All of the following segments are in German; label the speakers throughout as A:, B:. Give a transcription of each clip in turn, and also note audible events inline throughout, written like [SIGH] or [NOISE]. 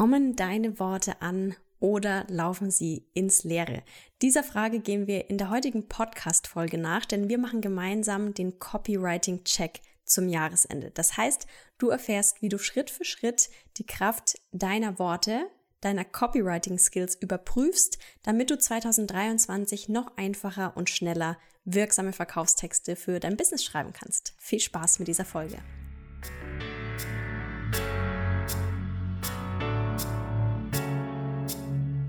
A: Kommen deine Worte an oder laufen sie ins Leere? Dieser Frage gehen wir in der heutigen Podcast-Folge nach, denn wir machen gemeinsam den Copywriting-Check zum Jahresende. Das heißt, du erfährst, wie du Schritt für Schritt die Kraft deiner Worte, deiner Copywriting-Skills überprüfst, damit du 2023 noch einfacher und schneller wirksame Verkaufstexte für dein Business schreiben kannst. Viel Spaß mit dieser Folge.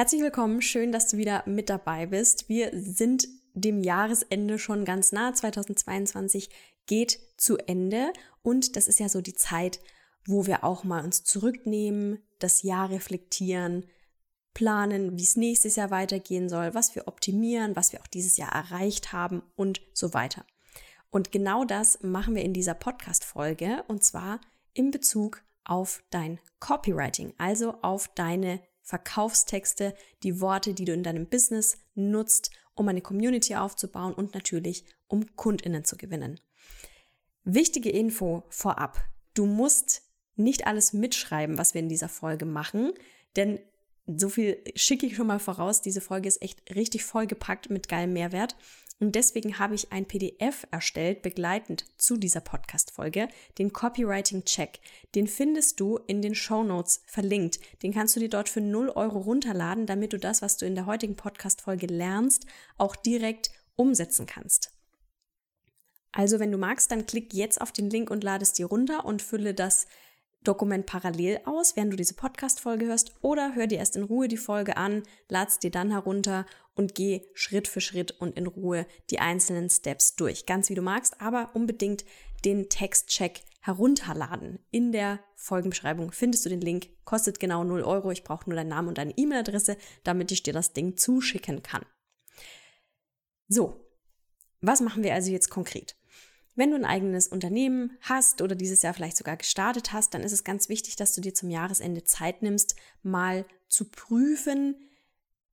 A: Herzlich willkommen, schön, dass du wieder mit dabei bist. Wir sind dem Jahresende schon ganz nah. 2022 geht zu Ende und das ist ja so die Zeit, wo wir auch mal uns zurücknehmen, das Jahr reflektieren, planen, wie es nächstes Jahr weitergehen soll, was wir optimieren, was wir auch dieses Jahr erreicht haben und so weiter. Und genau das machen wir in dieser Podcast-Folge und zwar in Bezug auf dein Copywriting, also auf deine Verkaufstexte, die Worte, die du in deinem Business nutzt, um eine Community aufzubauen und natürlich um Kundinnen zu gewinnen. Wichtige Info vorab. Du musst nicht alles mitschreiben, was wir in dieser Folge machen, denn so viel schicke ich schon mal voraus. Diese Folge ist echt richtig vollgepackt mit geilem Mehrwert. Und deswegen habe ich ein PDF erstellt, begleitend zu dieser Podcast-Folge, den Copywriting Check. Den findest du in den Show Notes verlinkt. Den kannst du dir dort für 0 Euro runterladen, damit du das, was du in der heutigen Podcast-Folge lernst, auch direkt umsetzen kannst. Also, wenn du magst, dann klick jetzt auf den Link und lade es dir runter und fülle das Dokument parallel aus, während du diese Podcast-Folge hörst, oder hör dir erst in Ruhe die Folge an, lad's dir dann herunter und geh Schritt für Schritt und in Ruhe die einzelnen Steps durch. Ganz wie du magst, aber unbedingt den Textcheck herunterladen. In der Folgenbeschreibung findest du den Link, kostet genau 0 Euro. Ich brauche nur deinen Namen und deine E-Mail-Adresse, damit ich dir das Ding zuschicken kann. So, was machen wir also jetzt konkret? Wenn du ein eigenes Unternehmen hast oder dieses Jahr vielleicht sogar gestartet hast, dann ist es ganz wichtig, dass du dir zum Jahresende Zeit nimmst, mal zu prüfen,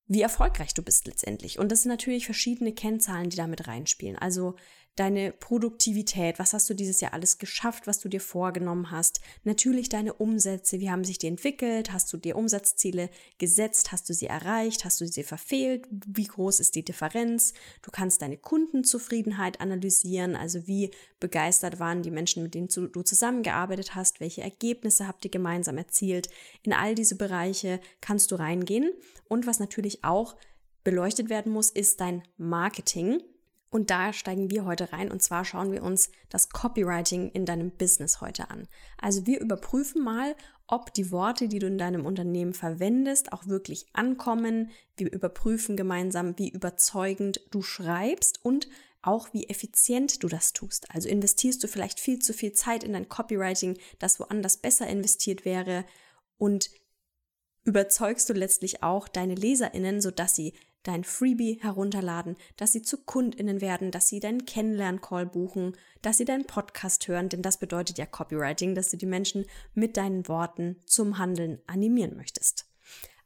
A: wie erfolgreich du bist letztendlich. Und das sind natürlich verschiedene Kennzahlen, die damit reinspielen. Also deine Produktivität, was hast du dieses Jahr alles geschafft, was du dir vorgenommen hast, natürlich deine Umsätze, wie haben sich die entwickelt, hast du dir Umsatzziele gesetzt, hast du sie erreicht, hast du sie verfehlt, wie groß ist die Differenz, du kannst deine Kundenzufriedenheit analysieren, also wie begeistert waren die Menschen, mit denen du zusammengearbeitet hast, welche Ergebnisse habt ihr gemeinsam erzielt, in all diese Bereiche kannst du reingehen. Und was natürlich auch beleuchtet werden muss, ist dein Marketing. Und da steigen wir heute rein und zwar schauen wir uns das Copywriting in deinem Business heute an. Also wir überprüfen mal, ob die Worte, die du in deinem Unternehmen verwendest, auch wirklich ankommen. Wir überprüfen gemeinsam, wie überzeugend du schreibst und auch wie effizient du das tust. Also investierst du vielleicht viel zu viel Zeit in dein Copywriting, das woanders besser investiert wäre und überzeugst du letztlich auch deine Leserinnen, sodass sie dein Freebie herunterladen, dass sie zu Kundinnen werden, dass sie deinen Kennenlern-Call buchen, dass sie deinen Podcast hören, denn das bedeutet ja Copywriting, dass du die Menschen mit deinen Worten zum Handeln animieren möchtest.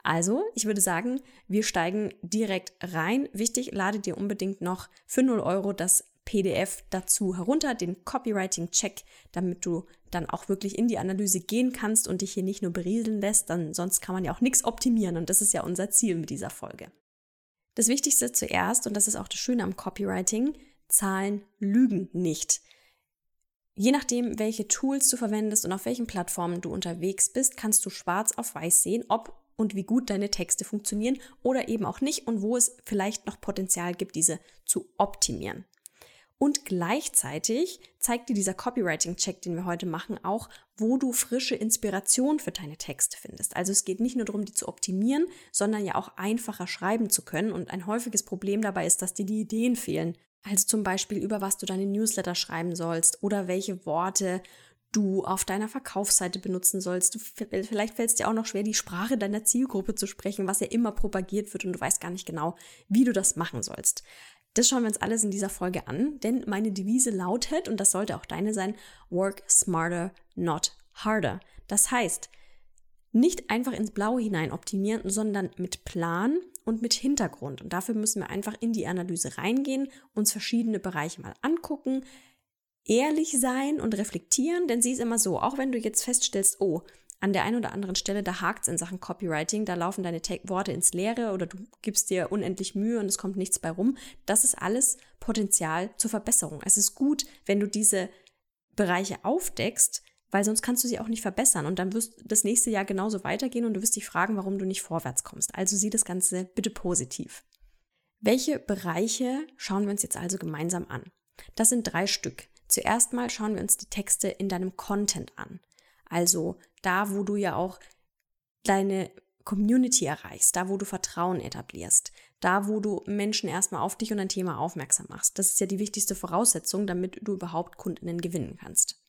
A: Also, ich würde sagen, wir steigen direkt rein. Wichtig, lade dir unbedingt noch für 0 Euro das PDF dazu herunter, den Copywriting-Check, damit du dann auch wirklich in die Analyse gehen kannst und dich hier nicht nur berieseln lässt, dann sonst kann man ja auch nichts optimieren und das ist ja unser Ziel mit dieser Folge. Das Wichtigste zuerst, und das ist auch das Schöne am Copywriting, Zahlen lügen nicht. Je nachdem, welche Tools du verwendest und auf welchen Plattformen du unterwegs bist, kannst du schwarz auf weiß sehen, ob und wie gut deine Texte funktionieren oder eben auch nicht und wo es vielleicht noch Potenzial gibt, diese zu optimieren. Und gleichzeitig zeigt dir dieser Copywriting-Check, den wir heute machen, auch, wo du frische Inspiration für deine Texte findest. Also es geht nicht nur darum, die zu optimieren, sondern ja auch einfacher schreiben zu können. Und ein häufiges Problem dabei ist, dass dir die Ideen fehlen. Also zum Beispiel, über was du deine Newsletter schreiben sollst oder welche Worte du auf deiner Verkaufsseite benutzen sollst. Du, vielleicht fällt es dir auch noch schwer, die Sprache deiner Zielgruppe zu sprechen, was ja immer propagiert wird und du weißt gar nicht genau, wie du das machen sollst. Das schauen wir uns alles in dieser Folge an, denn meine Devise lautet, und das sollte auch deine sein, work smarter, not harder. Das heißt, nicht einfach ins Blaue hinein optimieren, sondern mit Plan und mit Hintergrund. Und dafür müssen wir einfach in die Analyse reingehen, uns verschiedene Bereiche mal angucken, ehrlich sein und reflektieren, denn sie ist immer so, auch wenn du jetzt feststellst, oh, an der einen oder anderen Stelle, da hakt es in Sachen Copywriting, da laufen deine Worte ins Leere oder du gibst dir unendlich Mühe und es kommt nichts bei rum. Das ist alles Potenzial zur Verbesserung. Es ist gut, wenn du diese Bereiche aufdeckst, weil sonst kannst du sie auch nicht verbessern und dann wirst das nächste Jahr genauso weitergehen und du wirst dich fragen, warum du nicht vorwärts kommst. Also sieh das Ganze bitte positiv. Welche Bereiche schauen wir uns jetzt also gemeinsam an? Das sind drei Stück. Zuerst mal schauen wir uns die Texte in deinem Content an. Also da, wo du ja auch deine Community erreichst, da, wo du Vertrauen etablierst, da, wo du Menschen erstmal auf dich und ein Thema aufmerksam machst. Das ist ja die wichtigste Voraussetzung, damit du überhaupt Kundinnen gewinnen kannst.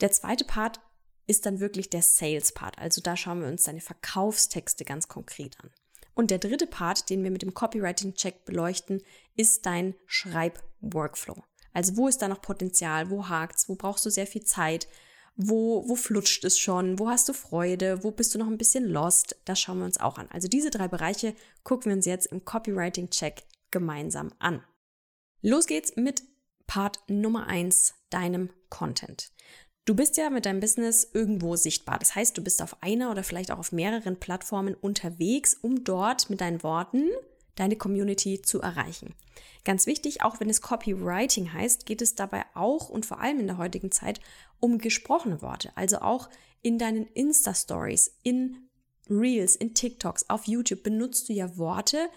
A: Der zweite Part ist dann wirklich der Sales-Part. Also da schauen wir uns deine Verkaufstexte ganz konkret an. Und der dritte Part, den wir mit dem Copywriting-Check beleuchten, ist dein Schreib-Workflow. Also wo ist da noch Potenzial? Wo hakt's? Wo brauchst du sehr viel Zeit? Wo, wo flutscht es schon? Wo hast du Freude? Wo bist du noch ein bisschen lost? Das schauen wir uns auch an. Also diese drei Bereiche gucken wir uns jetzt im Copywriting-Check gemeinsam an. Los geht's mit Part Nummer eins, deinem Content. Du bist ja mit deinem Business irgendwo sichtbar. Das heißt, du bist auf einer oder vielleicht auch auf mehreren Plattformen unterwegs, um dort mit deinen Worten deine Community zu erreichen. Ganz wichtig, auch wenn es Copywriting heißt, geht es dabei auch und vor allem in der heutigen Zeit um gesprochene Worte. Also auch in deinen Insta-Stories, in Reels, in TikToks, auf YouTube benutzt du ja Worte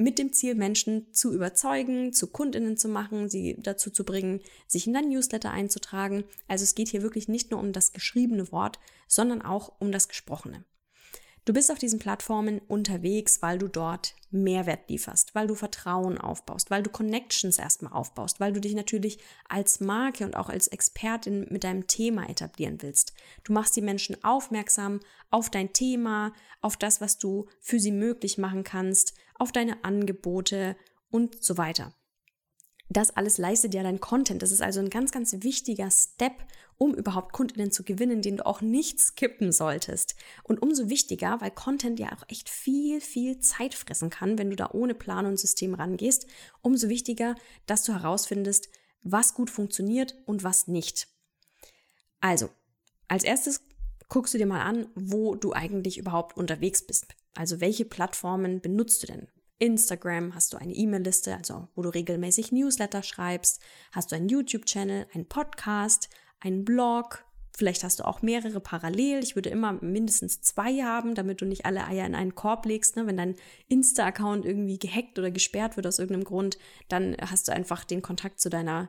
A: mit dem Ziel, Menschen zu überzeugen, zu Kundinnen zu machen, sie dazu zu bringen, sich in dein Newsletter einzutragen. Also es geht hier wirklich nicht nur um das geschriebene Wort, sondern auch um das gesprochene. Du bist auf diesen Plattformen unterwegs, weil du dort Mehrwert lieferst, weil du Vertrauen aufbaust, weil du Connections erstmal aufbaust, weil du dich natürlich als Marke und auch als Expertin mit deinem Thema etablieren willst. Du machst die Menschen aufmerksam auf dein Thema, auf das, was du für sie möglich machen kannst, auf deine Angebote und so weiter. Das alles leistet ja dein Content. Das ist also ein ganz, ganz wichtiger Step, um überhaupt Kundinnen zu gewinnen, den du auch nicht skippen solltest. Und umso wichtiger, weil Content ja auch echt viel, viel Zeit fressen kann, wenn du da ohne Plan und System rangehst, umso wichtiger, dass du herausfindest, was gut funktioniert und was nicht. Also, als erstes guckst du dir mal an, wo du eigentlich überhaupt unterwegs bist. Also welche Plattformen benutzt du denn? Instagram, hast du eine E-Mail-Liste, also wo du regelmäßig Newsletter schreibst, hast du einen YouTube-Channel, einen Podcast, einen Blog, vielleicht hast du auch mehrere parallel. Ich würde immer mindestens zwei haben, damit du nicht alle Eier in einen Korb legst. Ne? Wenn dein Insta-Account irgendwie gehackt oder gesperrt wird aus irgendeinem Grund, dann hast du einfach den Kontakt zu deiner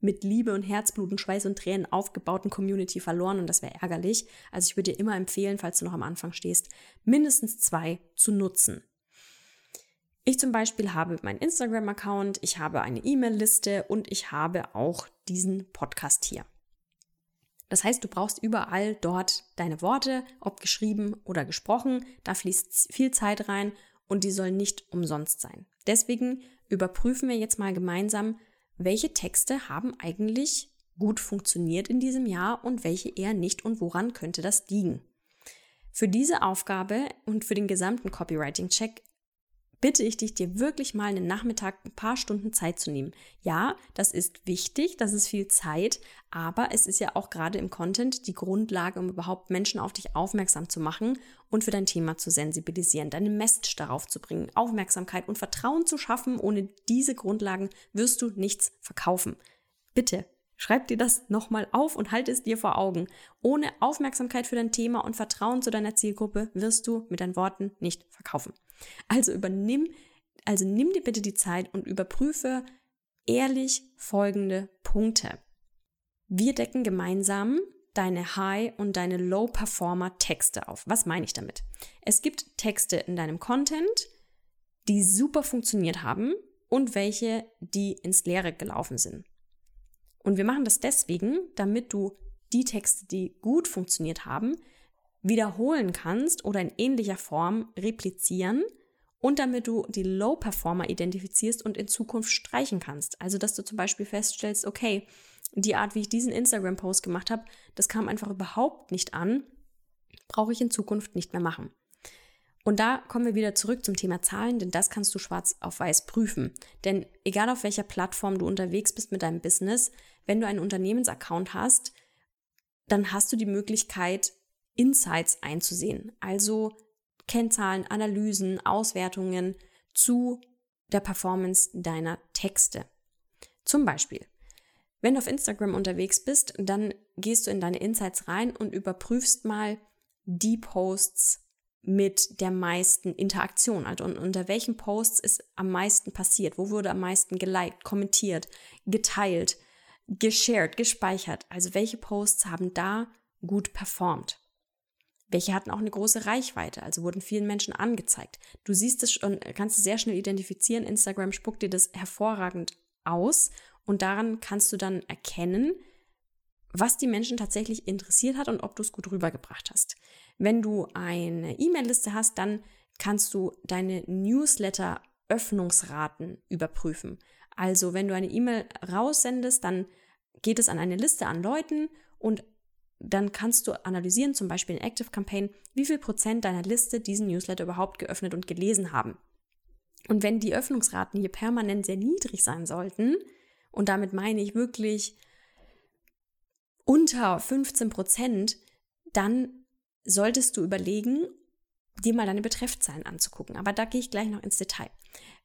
A: mit Liebe und Herzblut und Schweiß und Tränen aufgebauten Community verloren und das wäre ärgerlich. Also ich würde dir immer empfehlen, falls du noch am Anfang stehst, mindestens zwei zu nutzen. Ich zum Beispiel habe meinen Instagram-Account, ich habe eine E-Mail-Liste und ich habe auch diesen Podcast hier. Das heißt, du brauchst überall dort deine Worte, ob geschrieben oder gesprochen. Da fließt viel Zeit rein und die sollen nicht umsonst sein. Deswegen überprüfen wir jetzt mal gemeinsam, welche Texte haben eigentlich gut funktioniert in diesem Jahr und welche eher nicht und woran könnte das liegen. Für diese Aufgabe und für den gesamten Copywriting-Check bitte ich dich, dir wirklich mal einen Nachmittag ein paar Stunden Zeit zu nehmen. Ja, das ist wichtig, das ist viel Zeit, aber es ist ja auch gerade im Content die Grundlage, um überhaupt Menschen auf dich aufmerksam zu machen und für dein Thema zu sensibilisieren, deine Message darauf zu bringen, Aufmerksamkeit und Vertrauen zu schaffen. Ohne diese Grundlagen wirst du nichts verkaufen. Bitte Schreib dir das nochmal auf und halt es dir vor Augen. Ohne Aufmerksamkeit für dein Thema und Vertrauen zu deiner Zielgruppe wirst du mit deinen Worten nicht verkaufen. Also übernimm, also nimm dir bitte die Zeit und überprüfe ehrlich folgende Punkte. Wir decken gemeinsam deine High- und deine Low-Performer-Texte auf. Was meine ich damit? Es gibt Texte in deinem Content, die super funktioniert haben und welche, die ins Leere gelaufen sind. Und wir machen das deswegen, damit du die Texte, die gut funktioniert haben, wiederholen kannst oder in ähnlicher Form replizieren und damit du die Low-Performer identifizierst und in Zukunft streichen kannst. Also, dass du zum Beispiel feststellst, okay, die Art, wie ich diesen Instagram-Post gemacht habe, das kam einfach überhaupt nicht an, brauche ich in Zukunft nicht mehr machen. Und da kommen wir wieder zurück zum Thema Zahlen, denn das kannst du schwarz auf weiß prüfen. Denn egal auf welcher Plattform du unterwegs bist mit deinem Business, wenn du einen Unternehmensaccount hast, dann hast du die Möglichkeit, Insights einzusehen. Also Kennzahlen, Analysen, Auswertungen zu der Performance deiner Texte. Zum Beispiel, wenn du auf Instagram unterwegs bist, dann gehst du in deine Insights rein und überprüfst mal die Posts mit der meisten Interaktion. Also unter welchen Posts ist am meisten passiert? Wo wurde am meisten geliked, kommentiert, geteilt, geshared, gespeichert? Also welche Posts haben da gut performt? Welche hatten auch eine große Reichweite, also wurden vielen Menschen angezeigt. Du siehst es und kannst es sehr schnell identifizieren. Instagram spuckt dir das hervorragend aus und daran kannst du dann erkennen, was die Menschen tatsächlich interessiert hat und ob du es gut rübergebracht hast. Wenn du eine E-Mail-Liste hast, dann kannst du deine Newsletter-Öffnungsraten überprüfen. Also wenn du eine E-Mail raussendest, dann geht es an eine Liste an Leuten und dann kannst du analysieren, zum Beispiel in Active Campaign, wie viel Prozent deiner Liste diesen Newsletter überhaupt geöffnet und gelesen haben. Und wenn die Öffnungsraten hier permanent sehr niedrig sein sollten, und damit meine ich wirklich unter 15 Prozent, dann solltest du überlegen, dir mal deine Betreffzahlen anzugucken. Aber da gehe ich gleich noch ins Detail.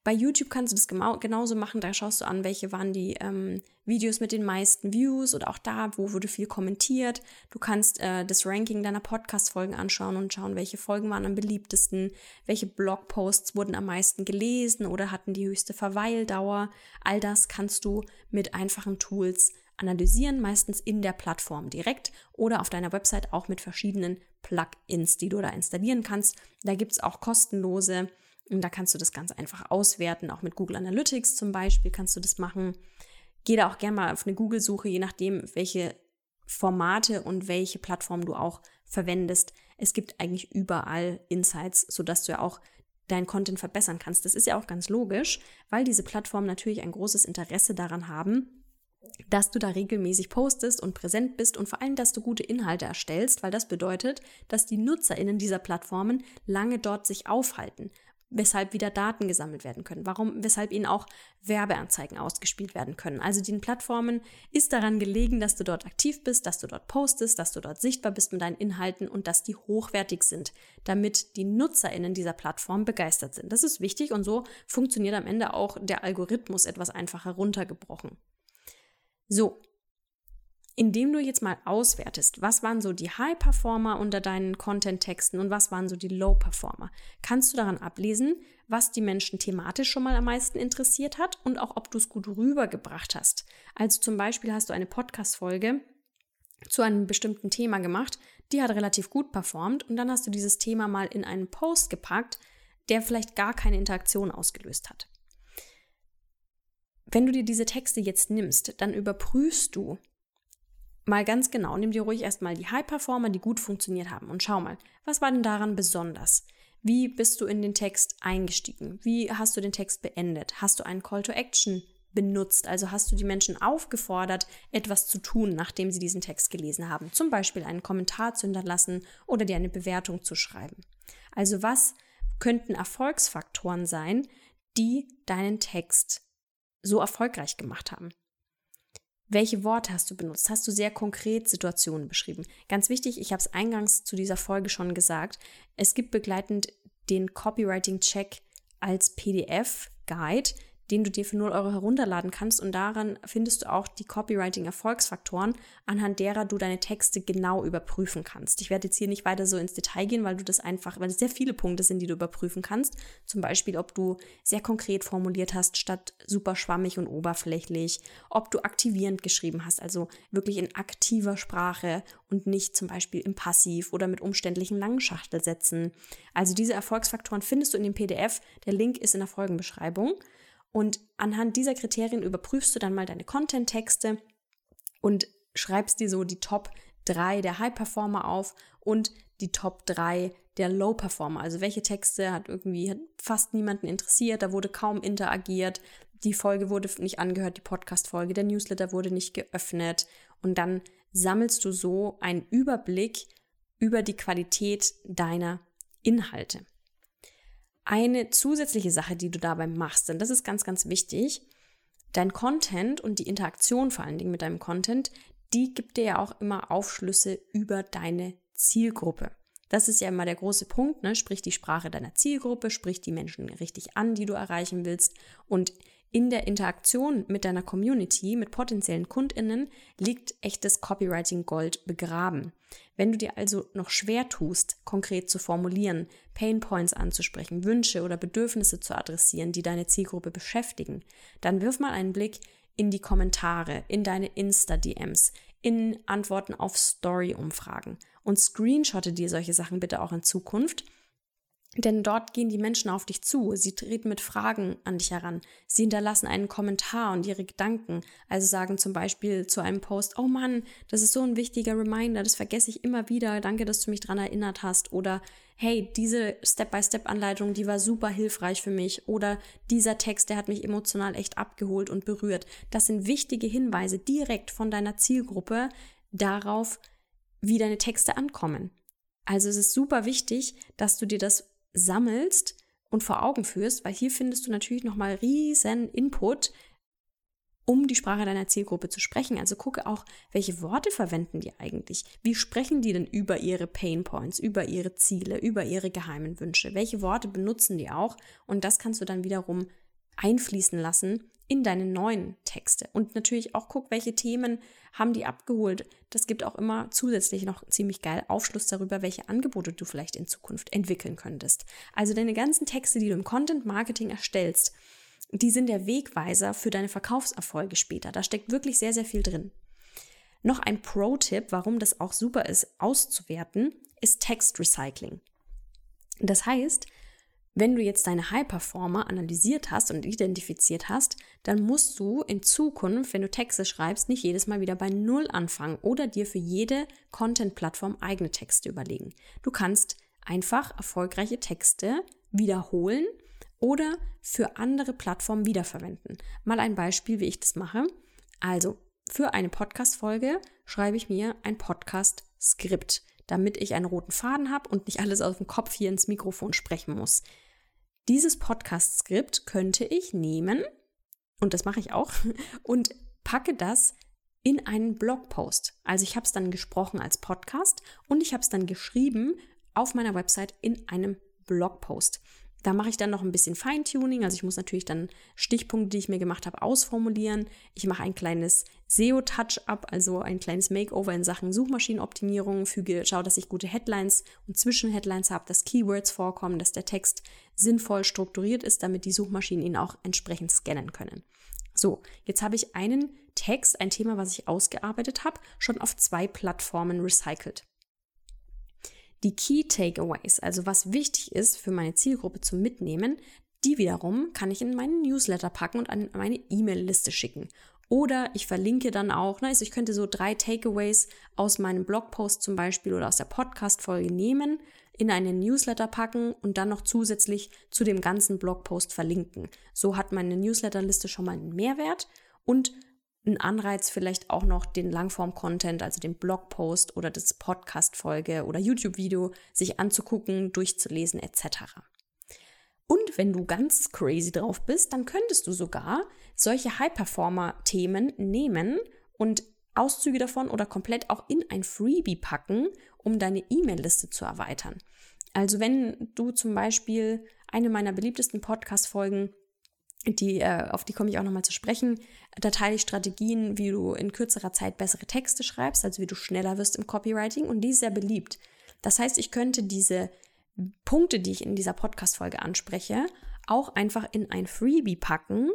A: Bei YouTube kannst du das genauso machen. Da schaust du an, welche waren die ähm, Videos mit den meisten Views oder auch da, wo wurde viel kommentiert. Du kannst äh, das Ranking deiner Podcast-Folgen anschauen und schauen, welche Folgen waren am beliebtesten, welche Blogposts wurden am meisten gelesen oder hatten die höchste Verweildauer. All das kannst du mit einfachen Tools analysieren, meistens in der Plattform direkt oder auf deiner Website auch mit verschiedenen Plugins, die du da installieren kannst. Da gibt es auch kostenlose und da kannst du das ganz einfach auswerten, auch mit Google Analytics zum Beispiel kannst du das machen. Geh da auch gerne mal auf eine Google-Suche, je nachdem, welche Formate und welche Plattform du auch verwendest. Es gibt eigentlich überall Insights, sodass du ja auch deinen Content verbessern kannst. Das ist ja auch ganz logisch, weil diese Plattformen natürlich ein großes Interesse daran haben, dass du da regelmäßig postest und präsent bist und vor allem, dass du gute Inhalte erstellst, weil das bedeutet, dass die NutzerInnen dieser Plattformen lange dort sich aufhalten weshalb wieder Daten gesammelt werden können, warum, weshalb ihnen auch Werbeanzeigen ausgespielt werden können. Also den Plattformen ist daran gelegen, dass du dort aktiv bist, dass du dort postest, dass du dort sichtbar bist mit deinen Inhalten und dass die hochwertig sind, damit die NutzerInnen dieser Plattform begeistert sind. Das ist wichtig und so funktioniert am Ende auch der Algorithmus etwas einfacher runtergebrochen. So, indem du jetzt mal auswertest, was waren so die High-Performer unter deinen Content-Texten und was waren so die Low-Performer, kannst du daran ablesen, was die Menschen thematisch schon mal am meisten interessiert hat und auch, ob du es gut rübergebracht hast. Also zum Beispiel hast du eine Podcast-Folge zu einem bestimmten Thema gemacht, die hat relativ gut performt und dann hast du dieses Thema mal in einen Post gepackt, der vielleicht gar keine Interaktion ausgelöst hat. Wenn du dir diese Texte jetzt nimmst, dann überprüfst du, mal ganz genau, nimm dir ruhig erstmal die High-Performer, die gut funktioniert haben und schau mal, was war denn daran besonders? Wie bist du in den Text eingestiegen? Wie hast du den Text beendet? Hast du einen Call to Action benutzt? Also hast du die Menschen aufgefordert, etwas zu tun, nachdem sie diesen Text gelesen haben? Zum Beispiel einen Kommentar zu hinterlassen oder dir eine Bewertung zu schreiben. Also was könnten Erfolgsfaktoren sein, die deinen Text so erfolgreich gemacht haben? Welche Worte hast du benutzt? Hast du sehr konkret Situationen beschrieben? Ganz wichtig, ich habe es eingangs zu dieser Folge schon gesagt, es gibt begleitend den Copywriting-Check als PDF-Guide, den du dir für 0 Euro herunterladen kannst. Und daran findest du auch die Copywriting-Erfolgsfaktoren, anhand derer du deine Texte genau überprüfen kannst. Ich werde jetzt hier nicht weiter so ins Detail gehen, weil du das einfach, weil es sehr viele Punkte sind, die du überprüfen kannst. Zum Beispiel, ob du sehr konkret formuliert hast, statt super schwammig und oberflächlich, ob du aktivierend geschrieben hast, also wirklich in aktiver Sprache und nicht zum Beispiel im Passiv oder mit umständlichen langen Schachtelsätzen. Also diese Erfolgsfaktoren findest du in dem PDF. Der Link ist in der Folgenbeschreibung. Und anhand dieser Kriterien überprüfst du dann mal deine Content-Texte und schreibst dir so die Top 3 der High Performer auf und die Top 3 der Low Performer. Also welche Texte hat irgendwie hat fast niemanden interessiert, da wurde kaum interagiert, die Folge wurde nicht angehört, die Podcast-Folge, der Newsletter wurde nicht geöffnet und dann sammelst du so einen Überblick über die Qualität deiner Inhalte. Eine zusätzliche Sache, die du dabei machst, denn das ist ganz, ganz wichtig, dein Content und die Interaktion vor allen Dingen mit deinem Content, die gibt dir ja auch immer Aufschlüsse über deine Zielgruppe. Das ist ja immer der große Punkt, ne? sprich die Sprache deiner Zielgruppe, sprich die Menschen richtig an, die du erreichen willst. Und in der Interaktion mit deiner Community, mit potenziellen KundInnen, liegt echtes Copywriting Gold begraben. Wenn du dir also noch schwer tust, konkret zu formulieren, Pain Points anzusprechen, Wünsche oder Bedürfnisse zu adressieren, die deine Zielgruppe beschäftigen, dann wirf mal einen Blick in die Kommentare, in deine Insta-DMs, in Antworten auf Story-Umfragen und screenshotte dir solche Sachen bitte auch in Zukunft denn dort gehen die Menschen auf dich zu, sie treten mit Fragen an dich heran, sie hinterlassen einen Kommentar und ihre Gedanken, also sagen zum Beispiel zu einem Post, oh Mann, das ist so ein wichtiger Reminder, das vergesse ich immer wieder, danke, dass du mich daran erinnert hast, oder hey, diese Step-by-Step-Anleitung, die war super hilfreich für mich, oder dieser Text, der hat mich emotional echt abgeholt und berührt. Das sind wichtige Hinweise direkt von deiner Zielgruppe darauf, wie deine Texte ankommen. Also es ist super wichtig, dass du dir das sammelst und vor Augen führst, weil hier findest du natürlich nochmal riesen Input, um die Sprache deiner Zielgruppe zu sprechen. Also gucke auch, welche Worte verwenden die eigentlich? Wie sprechen die denn über ihre Pain Points, über ihre Ziele, über ihre geheimen Wünsche? Welche Worte benutzen die auch? Und das kannst du dann wiederum einfließen lassen in deine neuen Texte. Und natürlich auch guck, welche Themen haben die abgeholt. Das gibt auch immer zusätzlich noch ziemlich geil Aufschluss darüber, welche Angebote du vielleicht in Zukunft entwickeln könntest. Also deine ganzen Texte, die du im Content Marketing erstellst, die sind der Wegweiser für deine Verkaufserfolge später. Da steckt wirklich sehr, sehr viel drin. Noch ein Pro-Tipp, warum das auch super ist, auszuwerten, ist Textrecycling. Das heißt, wenn du jetzt deine High-Performer analysiert hast und identifiziert hast, dann musst du in Zukunft, wenn du Texte schreibst, nicht jedes Mal wieder bei Null anfangen oder dir für jede Content-Plattform eigene Texte überlegen. Du kannst einfach erfolgreiche Texte wiederholen oder für andere Plattformen wiederverwenden. Mal ein Beispiel, wie ich das mache. Also, für eine Podcast-Folge schreibe ich mir ein Podcast-Skript, damit ich einen roten Faden habe und nicht alles aus dem Kopf hier ins Mikrofon sprechen muss. Dieses Podcast-Skript könnte ich nehmen, und das mache ich auch, [LAUGHS] und packe das in einen Blogpost. Also ich habe es dann gesprochen als Podcast und ich habe es dann geschrieben auf meiner Website in einem Blogpost. Da mache ich dann noch ein bisschen Feintuning. Also ich muss natürlich dann Stichpunkte, die ich mir gemacht habe, ausformulieren. Ich mache ein kleines SEO-Touch-up, also ein kleines Makeover in Sachen Suchmaschinenoptimierung, füge, schaue, dass ich gute Headlines und Zwischenheadlines habe, dass Keywords vorkommen, dass der Text sinnvoll strukturiert ist, damit die Suchmaschinen ihn auch entsprechend scannen können. So, jetzt habe ich einen Text, ein Thema, was ich ausgearbeitet habe, schon auf zwei Plattformen recycelt die Key Takeaways, also was wichtig ist für meine Zielgruppe zum Mitnehmen, die wiederum kann ich in meinen Newsletter packen und an meine E-Mail-Liste schicken. Oder ich verlinke dann auch, ne, also ich könnte so drei Takeaways aus meinem Blogpost zum Beispiel oder aus der Podcast-Folge nehmen, in einen Newsletter packen und dann noch zusätzlich zu dem ganzen Blogpost verlinken. So hat meine Newsletterliste schon mal einen Mehrwert und ein Anreiz vielleicht auch noch den Langform-Content, also den Blogpost oder das Podcast-Folge oder YouTube-Video sich anzugucken, durchzulesen etc. Und wenn du ganz crazy drauf bist, dann könntest du sogar solche High-Performer-Themen nehmen und Auszüge davon oder komplett auch in ein Freebie packen, um deine E-Mail-Liste zu erweitern. Also wenn du zum Beispiel eine meiner beliebtesten Podcast-Folgen die, äh, auf die komme ich auch nochmal zu sprechen. Da teile ich Strategien, wie du in kürzerer Zeit bessere Texte schreibst, also wie du schneller wirst im Copywriting und die ist sehr beliebt. Das heißt, ich könnte diese Punkte, die ich in dieser Podcast-Folge anspreche, auch einfach in ein Freebie packen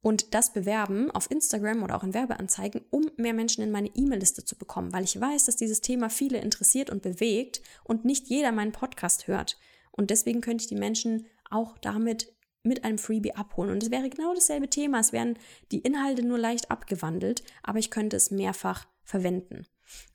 A: und das bewerben auf Instagram oder auch in Werbeanzeigen, um mehr Menschen in meine E-Mail-Liste zu bekommen, weil ich weiß, dass dieses Thema viele interessiert und bewegt und nicht jeder meinen Podcast hört. Und deswegen könnte ich die Menschen auch damit mit einem Freebie abholen. Und es wäre genau dasselbe Thema. Es wären die Inhalte nur leicht abgewandelt, aber ich könnte es mehrfach verwenden.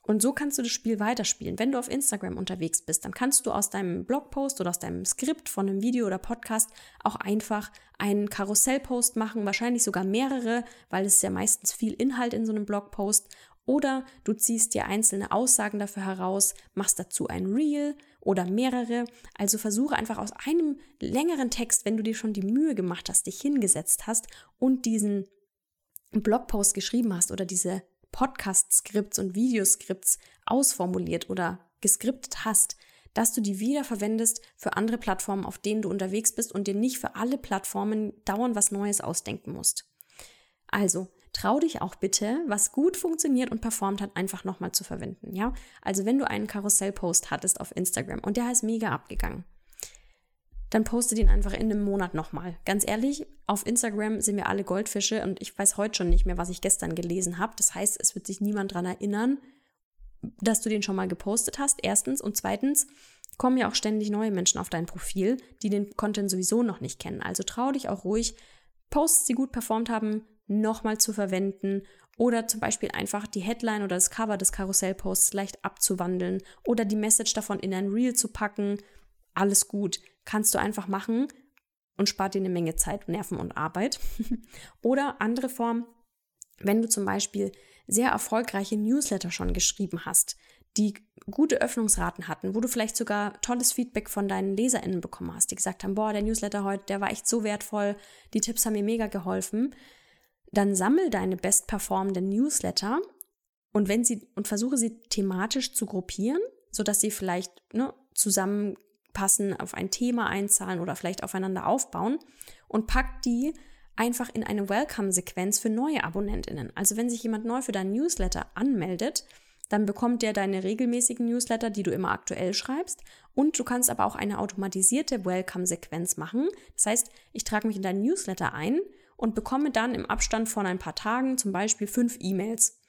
A: Und so kannst du das Spiel weiterspielen. Wenn du auf Instagram unterwegs bist, dann kannst du aus deinem Blogpost oder aus deinem Skript von einem Video oder Podcast auch einfach einen Karussellpost machen, wahrscheinlich sogar mehrere, weil es ja meistens viel Inhalt in so einem Blogpost. Oder du ziehst dir einzelne Aussagen dafür heraus, machst dazu ein Reel oder mehrere. Also versuche einfach aus einem längeren Text, wenn du dir schon die Mühe gemacht hast, dich hingesetzt hast und diesen Blogpost geschrieben hast oder diese Podcast-Skripts und Videoskripts ausformuliert oder geskriptet hast, dass du die wiederverwendest für andere Plattformen, auf denen du unterwegs bist und dir nicht für alle Plattformen dauernd was Neues ausdenken musst. Also, trau dich auch bitte, was gut funktioniert und performt hat, einfach nochmal zu verwenden, ja? Also, wenn du einen Karussell-Post hattest auf Instagram und der ist mega abgegangen, dann poste den einfach in einem Monat nochmal. Ganz ehrlich, auf Instagram sind wir alle Goldfische und ich weiß heute schon nicht mehr, was ich gestern gelesen habe. Das heißt, es wird sich niemand daran erinnern, dass du den schon mal gepostet hast, erstens. Und zweitens kommen ja auch ständig neue Menschen auf dein Profil, die den Content sowieso noch nicht kennen. Also trau dich auch ruhig, Posts, die gut performt haben, nochmal zu verwenden oder zum Beispiel einfach die Headline oder das Cover des Karussellposts leicht abzuwandeln oder die Message davon in ein Reel zu packen. Alles gut kannst du einfach machen und spart dir eine Menge Zeit, Nerven und Arbeit. [LAUGHS] Oder andere Form, wenn du zum Beispiel sehr erfolgreiche Newsletter schon geschrieben hast, die gute Öffnungsraten hatten, wo du vielleicht sogar tolles Feedback von deinen LeserInnen bekommen hast, die gesagt haben, boah, der Newsletter heute, der war echt so wertvoll, die Tipps haben mir mega geholfen, dann sammel deine bestperformenden Newsletter und wenn sie und versuche sie thematisch zu gruppieren, sodass sie vielleicht ne, zusammen passen, auf ein Thema einzahlen oder vielleicht aufeinander aufbauen und packt die einfach in eine Welcome-Sequenz für neue AbonnentInnen. Also wenn sich jemand neu für deinen Newsletter anmeldet, dann bekommt der deine regelmäßigen Newsletter, die du immer aktuell schreibst. Und du kannst aber auch eine automatisierte Welcome-Sequenz machen. Das heißt, ich trage mich in deinen Newsletter ein und bekomme dann im Abstand von ein paar Tagen zum Beispiel fünf E-Mails.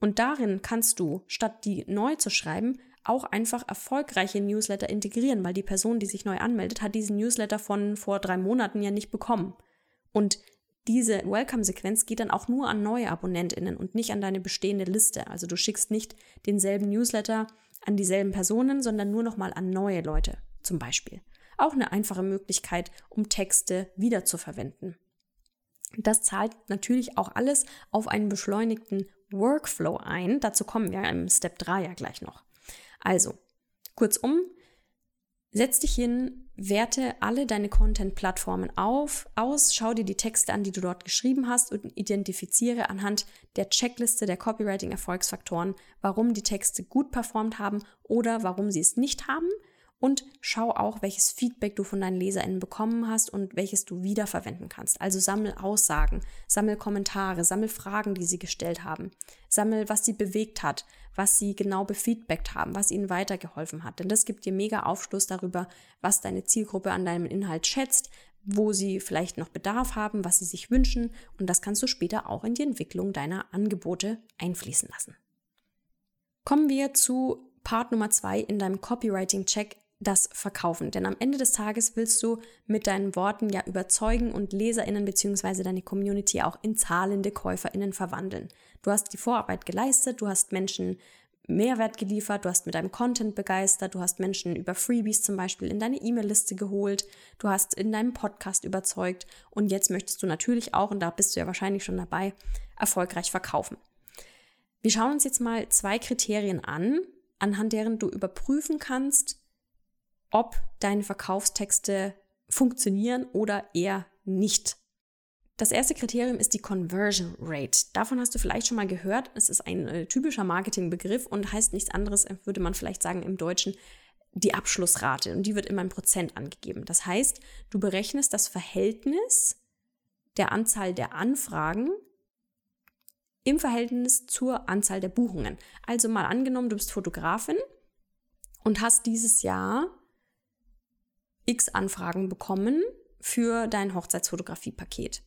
A: Und darin kannst du, statt die neu zu schreiben, auch einfach erfolgreiche Newsletter integrieren, weil die Person, die sich neu anmeldet, hat diesen Newsletter von vor drei Monaten ja nicht bekommen. Und diese Welcome-Sequenz geht dann auch nur an neue AbonnentInnen und nicht an deine bestehende Liste. Also du schickst nicht denselben Newsletter an dieselben Personen, sondern nur nochmal an neue Leute, zum Beispiel. Auch eine einfache Möglichkeit, um Texte wiederzuverwenden. Das zahlt natürlich auch alles auf einen beschleunigten Workflow ein. Dazu kommen wir im Step 3 ja gleich noch. Also, kurzum, setz dich hin, werte alle deine Content-Plattformen auf, aus, schau dir die Texte an, die du dort geschrieben hast und identifiziere anhand der Checkliste der Copywriting-Erfolgsfaktoren, warum die Texte gut performt haben oder warum sie es nicht haben und schau auch, welches Feedback du von deinen LeserInnen bekommen hast und welches du wiederverwenden kannst. Also sammel Aussagen, sammel Kommentare, sammel Fragen, die sie gestellt haben, sammel, was sie bewegt hat, was sie genau befeedbackt haben, was ihnen weitergeholfen hat. Denn das gibt dir mega Aufschluss darüber, was deine Zielgruppe an deinem Inhalt schätzt, wo sie vielleicht noch Bedarf haben, was sie sich wünschen und das kannst du später auch in die Entwicklung deiner Angebote einfließen lassen. Kommen wir zu Part Nummer zwei in deinem Copywriting-Check, das Verkaufen. Denn am Ende des Tages willst du mit deinen Worten ja überzeugen und LeserInnen bzw. deine Community auch in zahlende KäuferInnen verwandeln. Du hast die Vorarbeit geleistet, du hast Menschen Mehrwert geliefert, du hast mit deinem Content begeistert, du hast Menschen über Freebies zum Beispiel in deine E-Mail-Liste geholt, du hast in deinem Podcast überzeugt und jetzt möchtest du natürlich auch, und da bist du ja wahrscheinlich schon dabei, erfolgreich verkaufen. Wir schauen uns jetzt mal zwei Kriterien an, anhand deren du überprüfen kannst, ob deine Verkaufstexte funktionieren oder eher nicht. Das erste Kriterium ist die Conversion Rate. Davon hast du vielleicht schon mal gehört. Es ist ein äh, typischer Marketingbegriff und heißt nichts anderes, äh, würde man vielleicht sagen im Deutschen, die Abschlussrate. Und die wird immer in Prozent angegeben. Das heißt, du berechnest das Verhältnis der Anzahl der Anfragen im Verhältnis zur Anzahl der Buchungen. Also mal angenommen, du bist Fotografin und hast dieses Jahr x Anfragen bekommen für dein Hochzeitsfotografie-Paket.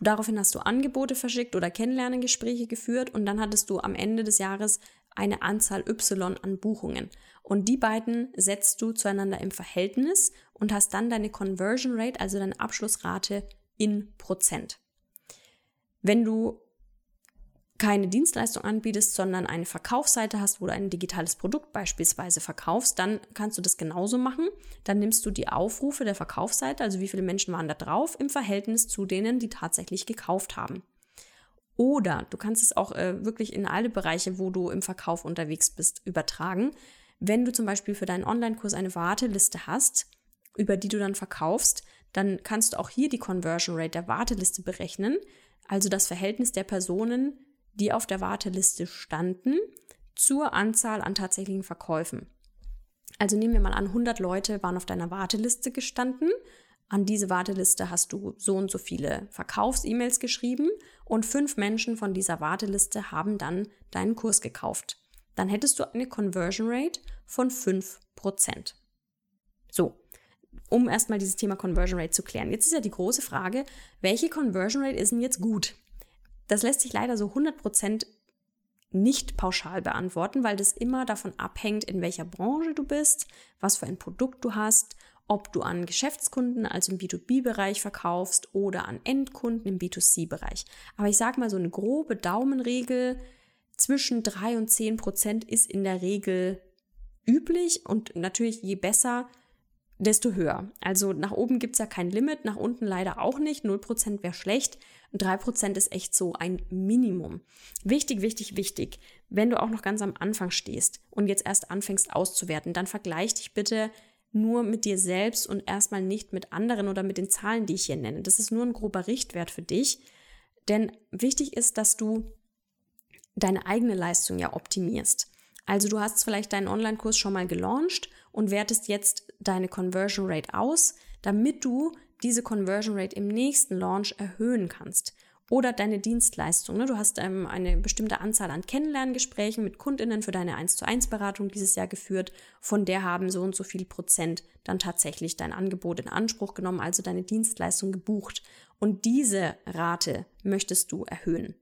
A: Daraufhin hast du Angebote verschickt oder Kennenlerngespräche geführt und dann hattest du am Ende des Jahres eine Anzahl Y an Buchungen. Und die beiden setzt du zueinander im Verhältnis und hast dann deine Conversion Rate, also deine Abschlussrate in Prozent. Wenn du keine Dienstleistung anbietest, sondern eine Verkaufsseite hast, wo du ein digitales Produkt beispielsweise verkaufst, dann kannst du das genauso machen. Dann nimmst du die Aufrufe der Verkaufsseite, also wie viele Menschen waren da drauf, im Verhältnis zu denen, die tatsächlich gekauft haben. Oder du kannst es auch äh, wirklich in alle Bereiche, wo du im Verkauf unterwegs bist, übertragen. Wenn du zum Beispiel für deinen Online-Kurs eine Warteliste hast, über die du dann verkaufst, dann kannst du auch hier die Conversion Rate der Warteliste berechnen, also das Verhältnis der Personen, die auf der Warteliste standen, zur Anzahl an tatsächlichen Verkäufen. Also nehmen wir mal an, 100 Leute waren auf deiner Warteliste gestanden. An diese Warteliste hast du so und so viele Verkaufs-E-Mails geschrieben und fünf Menschen von dieser Warteliste haben dann deinen Kurs gekauft. Dann hättest du eine Conversion Rate von 5%. So, um erstmal dieses Thema Conversion Rate zu klären. Jetzt ist ja die große Frage, welche Conversion Rate ist denn jetzt gut? Das lässt sich leider so 100% nicht pauschal beantworten, weil das immer davon abhängt, in welcher Branche du bist, was für ein Produkt du hast, ob du an Geschäftskunden, also im B2B-Bereich verkaufst oder an Endkunden im B2C-Bereich. Aber ich sage mal, so eine grobe Daumenregel zwischen 3 und 10 Prozent ist in der Regel üblich und natürlich je besser, desto höher. Also nach oben gibt's ja kein Limit, nach unten leider auch nicht. 0% wäre schlecht. 3% ist echt so ein Minimum. Wichtig, wichtig, wichtig. Wenn du auch noch ganz am Anfang stehst und jetzt erst anfängst auszuwerten, dann vergleich dich bitte nur mit dir selbst und erstmal nicht mit anderen oder mit den Zahlen, die ich hier nenne. Das ist nur ein grober Richtwert für dich. Denn wichtig ist, dass du deine eigene Leistung ja optimierst. Also du hast vielleicht deinen Online-Kurs schon mal gelauncht und wertest jetzt deine Conversion Rate aus, damit du diese Conversion Rate im nächsten Launch erhöhen kannst. Oder deine Dienstleistung. Ne? Du hast ähm, eine bestimmte Anzahl an Kennenlerngesprächen mit Kundinnen für deine 1 zu 1 Beratung dieses Jahr geführt. Von der haben so und so viel Prozent dann tatsächlich dein Angebot in Anspruch genommen, also deine Dienstleistung gebucht. Und diese Rate möchtest du erhöhen.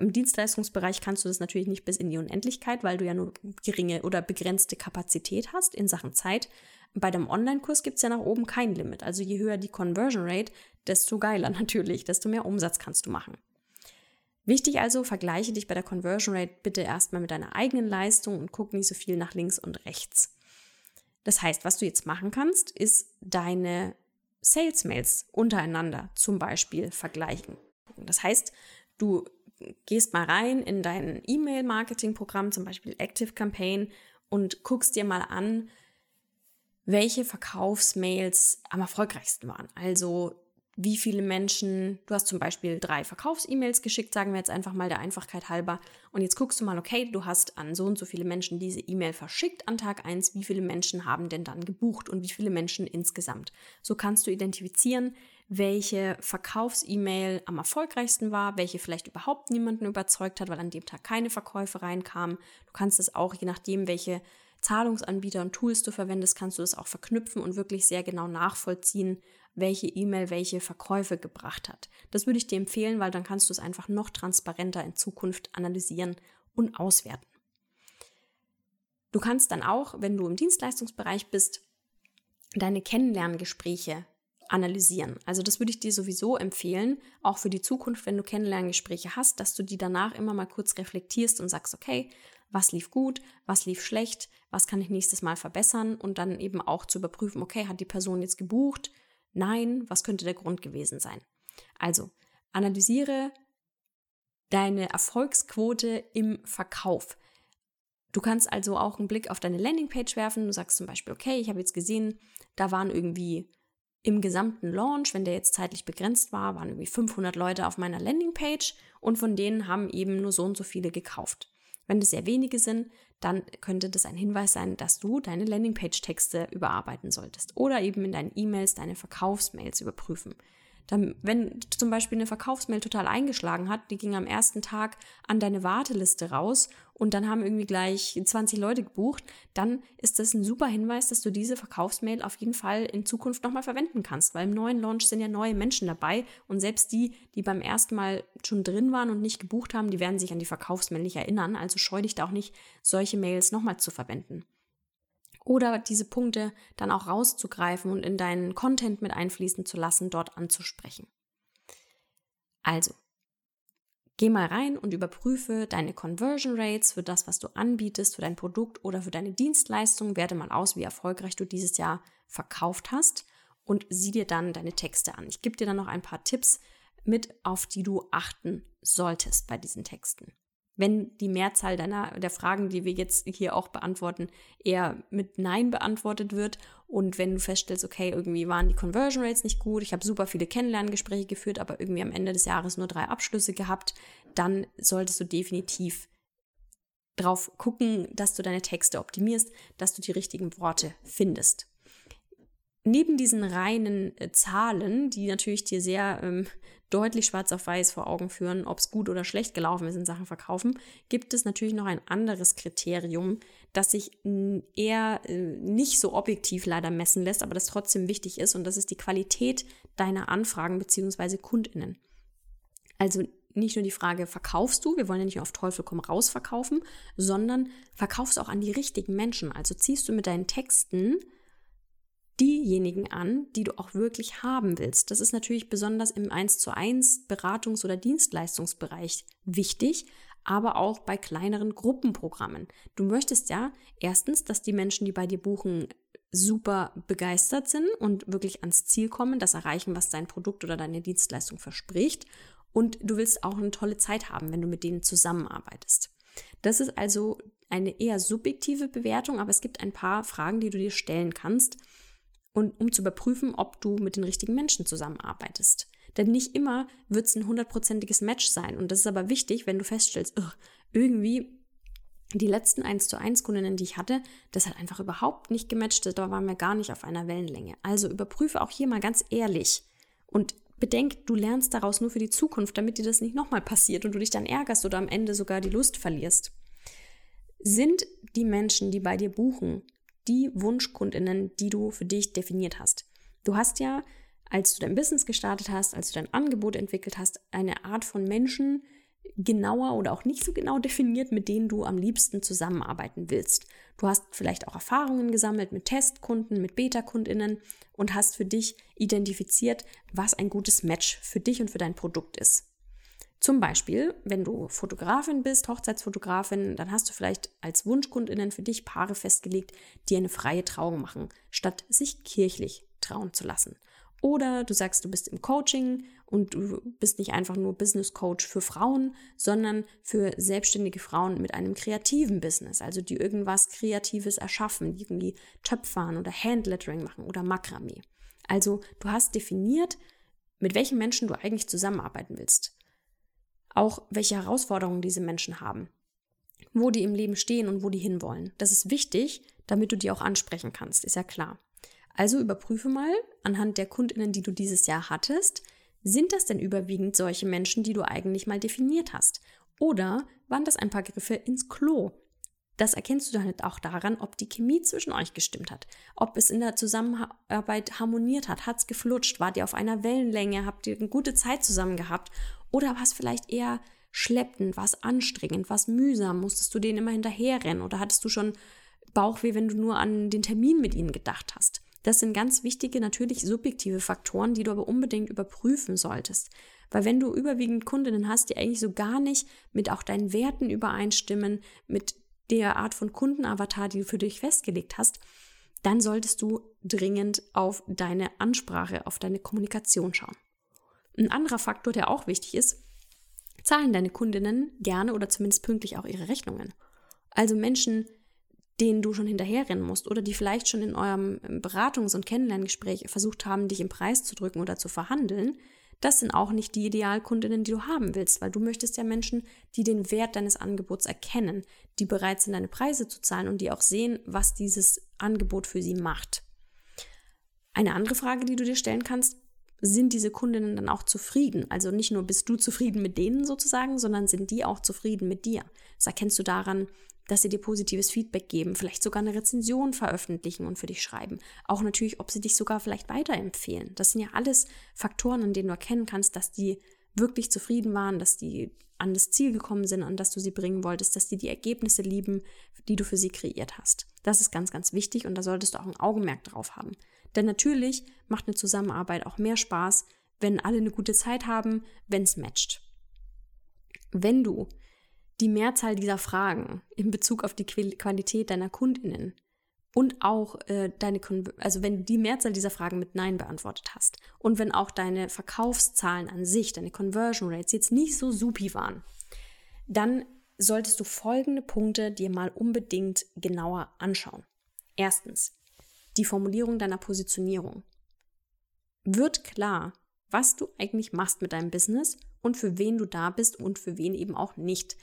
A: Im Dienstleistungsbereich kannst du das natürlich nicht bis in die Unendlichkeit, weil du ja nur geringe oder begrenzte Kapazität hast in Sachen Zeit. Bei dem Online-Kurs gibt es ja nach oben kein Limit. Also je höher die Conversion Rate, desto geiler [LAUGHS] natürlich, desto mehr Umsatz kannst du machen. Wichtig also, vergleiche dich bei der Conversion Rate bitte erstmal mit deiner eigenen Leistung und guck nicht so viel nach links und rechts. Das heißt, was du jetzt machen kannst, ist deine Sales-Mails untereinander zum Beispiel vergleichen. Das heißt, du gehst mal rein in dein E-Mail-Marketing-Programm, zum Beispiel Active Campaign, und guckst dir mal an, welche Verkaufsmails am erfolgreichsten waren. Also wie viele Menschen, du hast zum Beispiel drei Verkaufs-E-Mails geschickt, sagen wir jetzt einfach mal der Einfachkeit halber. Und jetzt guckst du mal, okay, du hast an so und so viele Menschen diese E-Mail verschickt an Tag eins. Wie viele Menschen haben denn dann gebucht und wie viele Menschen insgesamt? So kannst du identifizieren, welche Verkaufs-E-Mail am erfolgreichsten war, welche vielleicht überhaupt niemanden überzeugt hat, weil an dem Tag keine Verkäufe reinkamen. Du kannst es auch, je nachdem, welche Zahlungsanbieter und Tools du verwendest, kannst du das auch verknüpfen und wirklich sehr genau nachvollziehen, welche E-Mail welche Verkäufe gebracht hat. Das würde ich dir empfehlen, weil dann kannst du es einfach noch transparenter in Zukunft analysieren und auswerten. Du kannst dann auch, wenn du im Dienstleistungsbereich bist, deine Kennenlerngespräche analysieren. Also das würde ich dir sowieso empfehlen, auch für die Zukunft, wenn du Kennenlerngespräche hast, dass du die danach immer mal kurz reflektierst und sagst, okay, was lief gut, was lief schlecht, was kann ich nächstes Mal verbessern und dann eben auch zu überprüfen, okay, hat die Person jetzt gebucht? Nein, was könnte der Grund gewesen sein? Also, analysiere deine Erfolgsquote im Verkauf. Du kannst also auch einen Blick auf deine Landingpage werfen. Du sagst zum Beispiel, okay, ich habe jetzt gesehen, da waren irgendwie im gesamten Launch, wenn der jetzt zeitlich begrenzt war, waren irgendwie 500 Leute auf meiner Landingpage und von denen haben eben nur so und so viele gekauft. Wenn das sehr wenige sind, dann könnte das ein Hinweis sein, dass du deine Landingpage-Texte überarbeiten solltest oder eben in deinen E-Mails deine Verkaufsmails überprüfen. Dann, wenn zum Beispiel eine Verkaufsmail total eingeschlagen hat, die ging am ersten Tag an deine Warteliste raus und dann haben irgendwie gleich 20 Leute gebucht, dann ist das ein super Hinweis, dass du diese Verkaufsmail auf jeden Fall in Zukunft nochmal verwenden kannst, weil im neuen Launch sind ja neue Menschen dabei und selbst die, die beim ersten Mal schon drin waren und nicht gebucht haben, die werden sich an die Verkaufsmail nicht erinnern, also scheu dich da auch nicht, solche Mails nochmal zu verwenden oder diese Punkte dann auch rauszugreifen und in deinen Content mit einfließen zu lassen, dort anzusprechen. Also, Geh mal rein und überprüfe deine Conversion Rates für das, was du anbietest, für dein Produkt oder für deine Dienstleistung. Werte mal aus, wie erfolgreich du dieses Jahr verkauft hast und sieh dir dann deine Texte an. Ich gebe dir dann noch ein paar Tipps mit, auf die du achten solltest bei diesen Texten wenn die Mehrzahl deiner der Fragen, die wir jetzt hier auch beantworten, eher mit Nein beantwortet wird und wenn du feststellst, okay, irgendwie waren die Conversion Rates nicht gut, ich habe super viele Kennenlerngespräche geführt, aber irgendwie am Ende des Jahres nur drei Abschlüsse gehabt, dann solltest du definitiv drauf gucken, dass du deine Texte optimierst, dass du die richtigen Worte findest. Neben diesen reinen äh, Zahlen, die natürlich dir sehr ähm, [LAUGHS] deutlich schwarz auf weiß vor Augen führen, ob es gut oder schlecht gelaufen ist in Sachen Verkaufen, gibt es natürlich noch ein anderes Kriterium, das sich eher äh, nicht so objektiv leider messen lässt, aber das trotzdem wichtig ist und das ist die Qualität deiner Anfragen bzw. Kundinnen. Also nicht nur die Frage, verkaufst du, wir wollen ja nicht auf Teufel komm raus verkaufen, sondern verkaufst auch an die richtigen Menschen. Also ziehst du mit deinen Texten diejenigen an, die du auch wirklich haben willst. Das ist natürlich besonders im 1 zu 1 Beratungs- oder Dienstleistungsbereich wichtig, aber auch bei kleineren Gruppenprogrammen. Du möchtest ja erstens, dass die Menschen, die bei dir buchen, super begeistert sind und wirklich ans Ziel kommen, das erreichen, was dein Produkt oder deine Dienstleistung verspricht. Und du willst auch eine tolle Zeit haben, wenn du mit denen zusammenarbeitest. Das ist also eine eher subjektive Bewertung, aber es gibt ein paar Fragen, die du dir stellen kannst, und um zu überprüfen, ob du mit den richtigen Menschen zusammenarbeitest. Denn nicht immer wird es ein hundertprozentiges Match sein. Und das ist aber wichtig, wenn du feststellst, irgendwie die letzten 1 zu 1 Kundinnen, die ich hatte, das hat einfach überhaupt nicht gematcht. Da waren wir gar nicht auf einer Wellenlänge. Also überprüfe auch hier mal ganz ehrlich und bedenk, du lernst daraus nur für die Zukunft, damit dir das nicht nochmal passiert und du dich dann ärgerst oder am Ende sogar die Lust verlierst. Sind die Menschen, die bei dir buchen, die Wunschkundinnen, die du für dich definiert hast. Du hast ja, als du dein Business gestartet hast, als du dein Angebot entwickelt hast, eine Art von Menschen genauer oder auch nicht so genau definiert, mit denen du am liebsten zusammenarbeiten willst. Du hast vielleicht auch Erfahrungen gesammelt mit Testkunden, mit Beta-Kundinnen und hast für dich identifiziert, was ein gutes Match für dich und für dein Produkt ist. Zum Beispiel, wenn du Fotografin bist, Hochzeitsfotografin, dann hast du vielleicht als Wunschkundinnen für dich Paare festgelegt, die eine freie Trauung machen, statt sich kirchlich trauen zu lassen. Oder du sagst, du bist im Coaching und du bist nicht einfach nur Business Coach für Frauen, sondern für selbstständige Frauen mit einem kreativen Business, also die irgendwas Kreatives erschaffen, die irgendwie Töpfern oder Handlettering machen oder Makramee. Also du hast definiert, mit welchen Menschen du eigentlich zusammenarbeiten willst auch welche Herausforderungen diese Menschen haben, wo die im Leben stehen und wo die hinwollen. Das ist wichtig, damit du die auch ansprechen kannst, ist ja klar. Also überprüfe mal anhand der Kundinnen, die du dieses Jahr hattest, sind das denn überwiegend solche Menschen, die du eigentlich mal definiert hast? Oder waren das ein paar Griffe ins Klo? Das erkennst du dann auch daran, ob die Chemie zwischen euch gestimmt hat, ob es in der Zusammenarbeit harmoniert hat, hat es geflutscht, wart ihr auf einer Wellenlänge, habt ihr eine gute Zeit zusammen gehabt? Oder war es vielleicht eher schleppend, war es anstrengend, war es mühsam, musstest du denen immer hinterherrennen? Oder hattest du schon Bauchweh, wenn du nur an den Termin mit ihnen gedacht hast? Das sind ganz wichtige, natürlich subjektive Faktoren, die du aber unbedingt überprüfen solltest. Weil wenn du überwiegend Kundinnen hast, die eigentlich so gar nicht mit auch deinen Werten übereinstimmen, mit der Art von Kundenavatar, die du für dich festgelegt hast, dann solltest du dringend auf deine Ansprache, auf deine Kommunikation schauen. Ein anderer Faktor, der auch wichtig ist, zahlen deine Kundinnen gerne oder zumindest pünktlich auch ihre Rechnungen. Also Menschen, denen du schon hinterherrennen musst oder die vielleicht schon in eurem Beratungs- und Kennenlerngespräch versucht haben, dich im Preis zu drücken oder zu verhandeln, das sind auch nicht die Idealkundinnen, die du haben willst, weil du möchtest ja Menschen, die den Wert deines Angebots erkennen, die bereit sind, deine Preise zu zahlen und die auch sehen, was dieses Angebot für sie macht. Eine andere Frage, die du dir stellen kannst, sind diese Kundinnen dann auch zufrieden? Also nicht nur bist du zufrieden mit denen sozusagen, sondern sind die auch zufrieden mit dir? Das erkennst du daran, dass sie dir positives Feedback geben, vielleicht sogar eine Rezension veröffentlichen und für dich schreiben. Auch natürlich, ob sie dich sogar vielleicht weiterempfehlen. Das sind ja alles Faktoren, an denen du erkennen kannst, dass die wirklich zufrieden waren, dass die an das Ziel gekommen sind, an das du sie bringen wolltest, dass die die Ergebnisse lieben, die du für sie kreiert hast. Das ist ganz, ganz wichtig und da solltest du auch ein Augenmerk drauf haben. Denn natürlich macht eine Zusammenarbeit auch mehr Spaß, wenn alle eine gute Zeit haben, wenn es matcht. Wenn du die Mehrzahl dieser Fragen in Bezug auf die Qualität deiner Kundinnen und auch äh, deine, also wenn du die Mehrzahl dieser Fragen mit Nein beantwortet hast und wenn auch deine Verkaufszahlen an sich, deine Conversion Rates jetzt nicht so supi waren, dann solltest du folgende Punkte dir mal unbedingt genauer anschauen. Erstens, die Formulierung deiner Positionierung. Wird klar, was du eigentlich machst mit deinem Business und für wen du da bist und für wen eben auch nicht.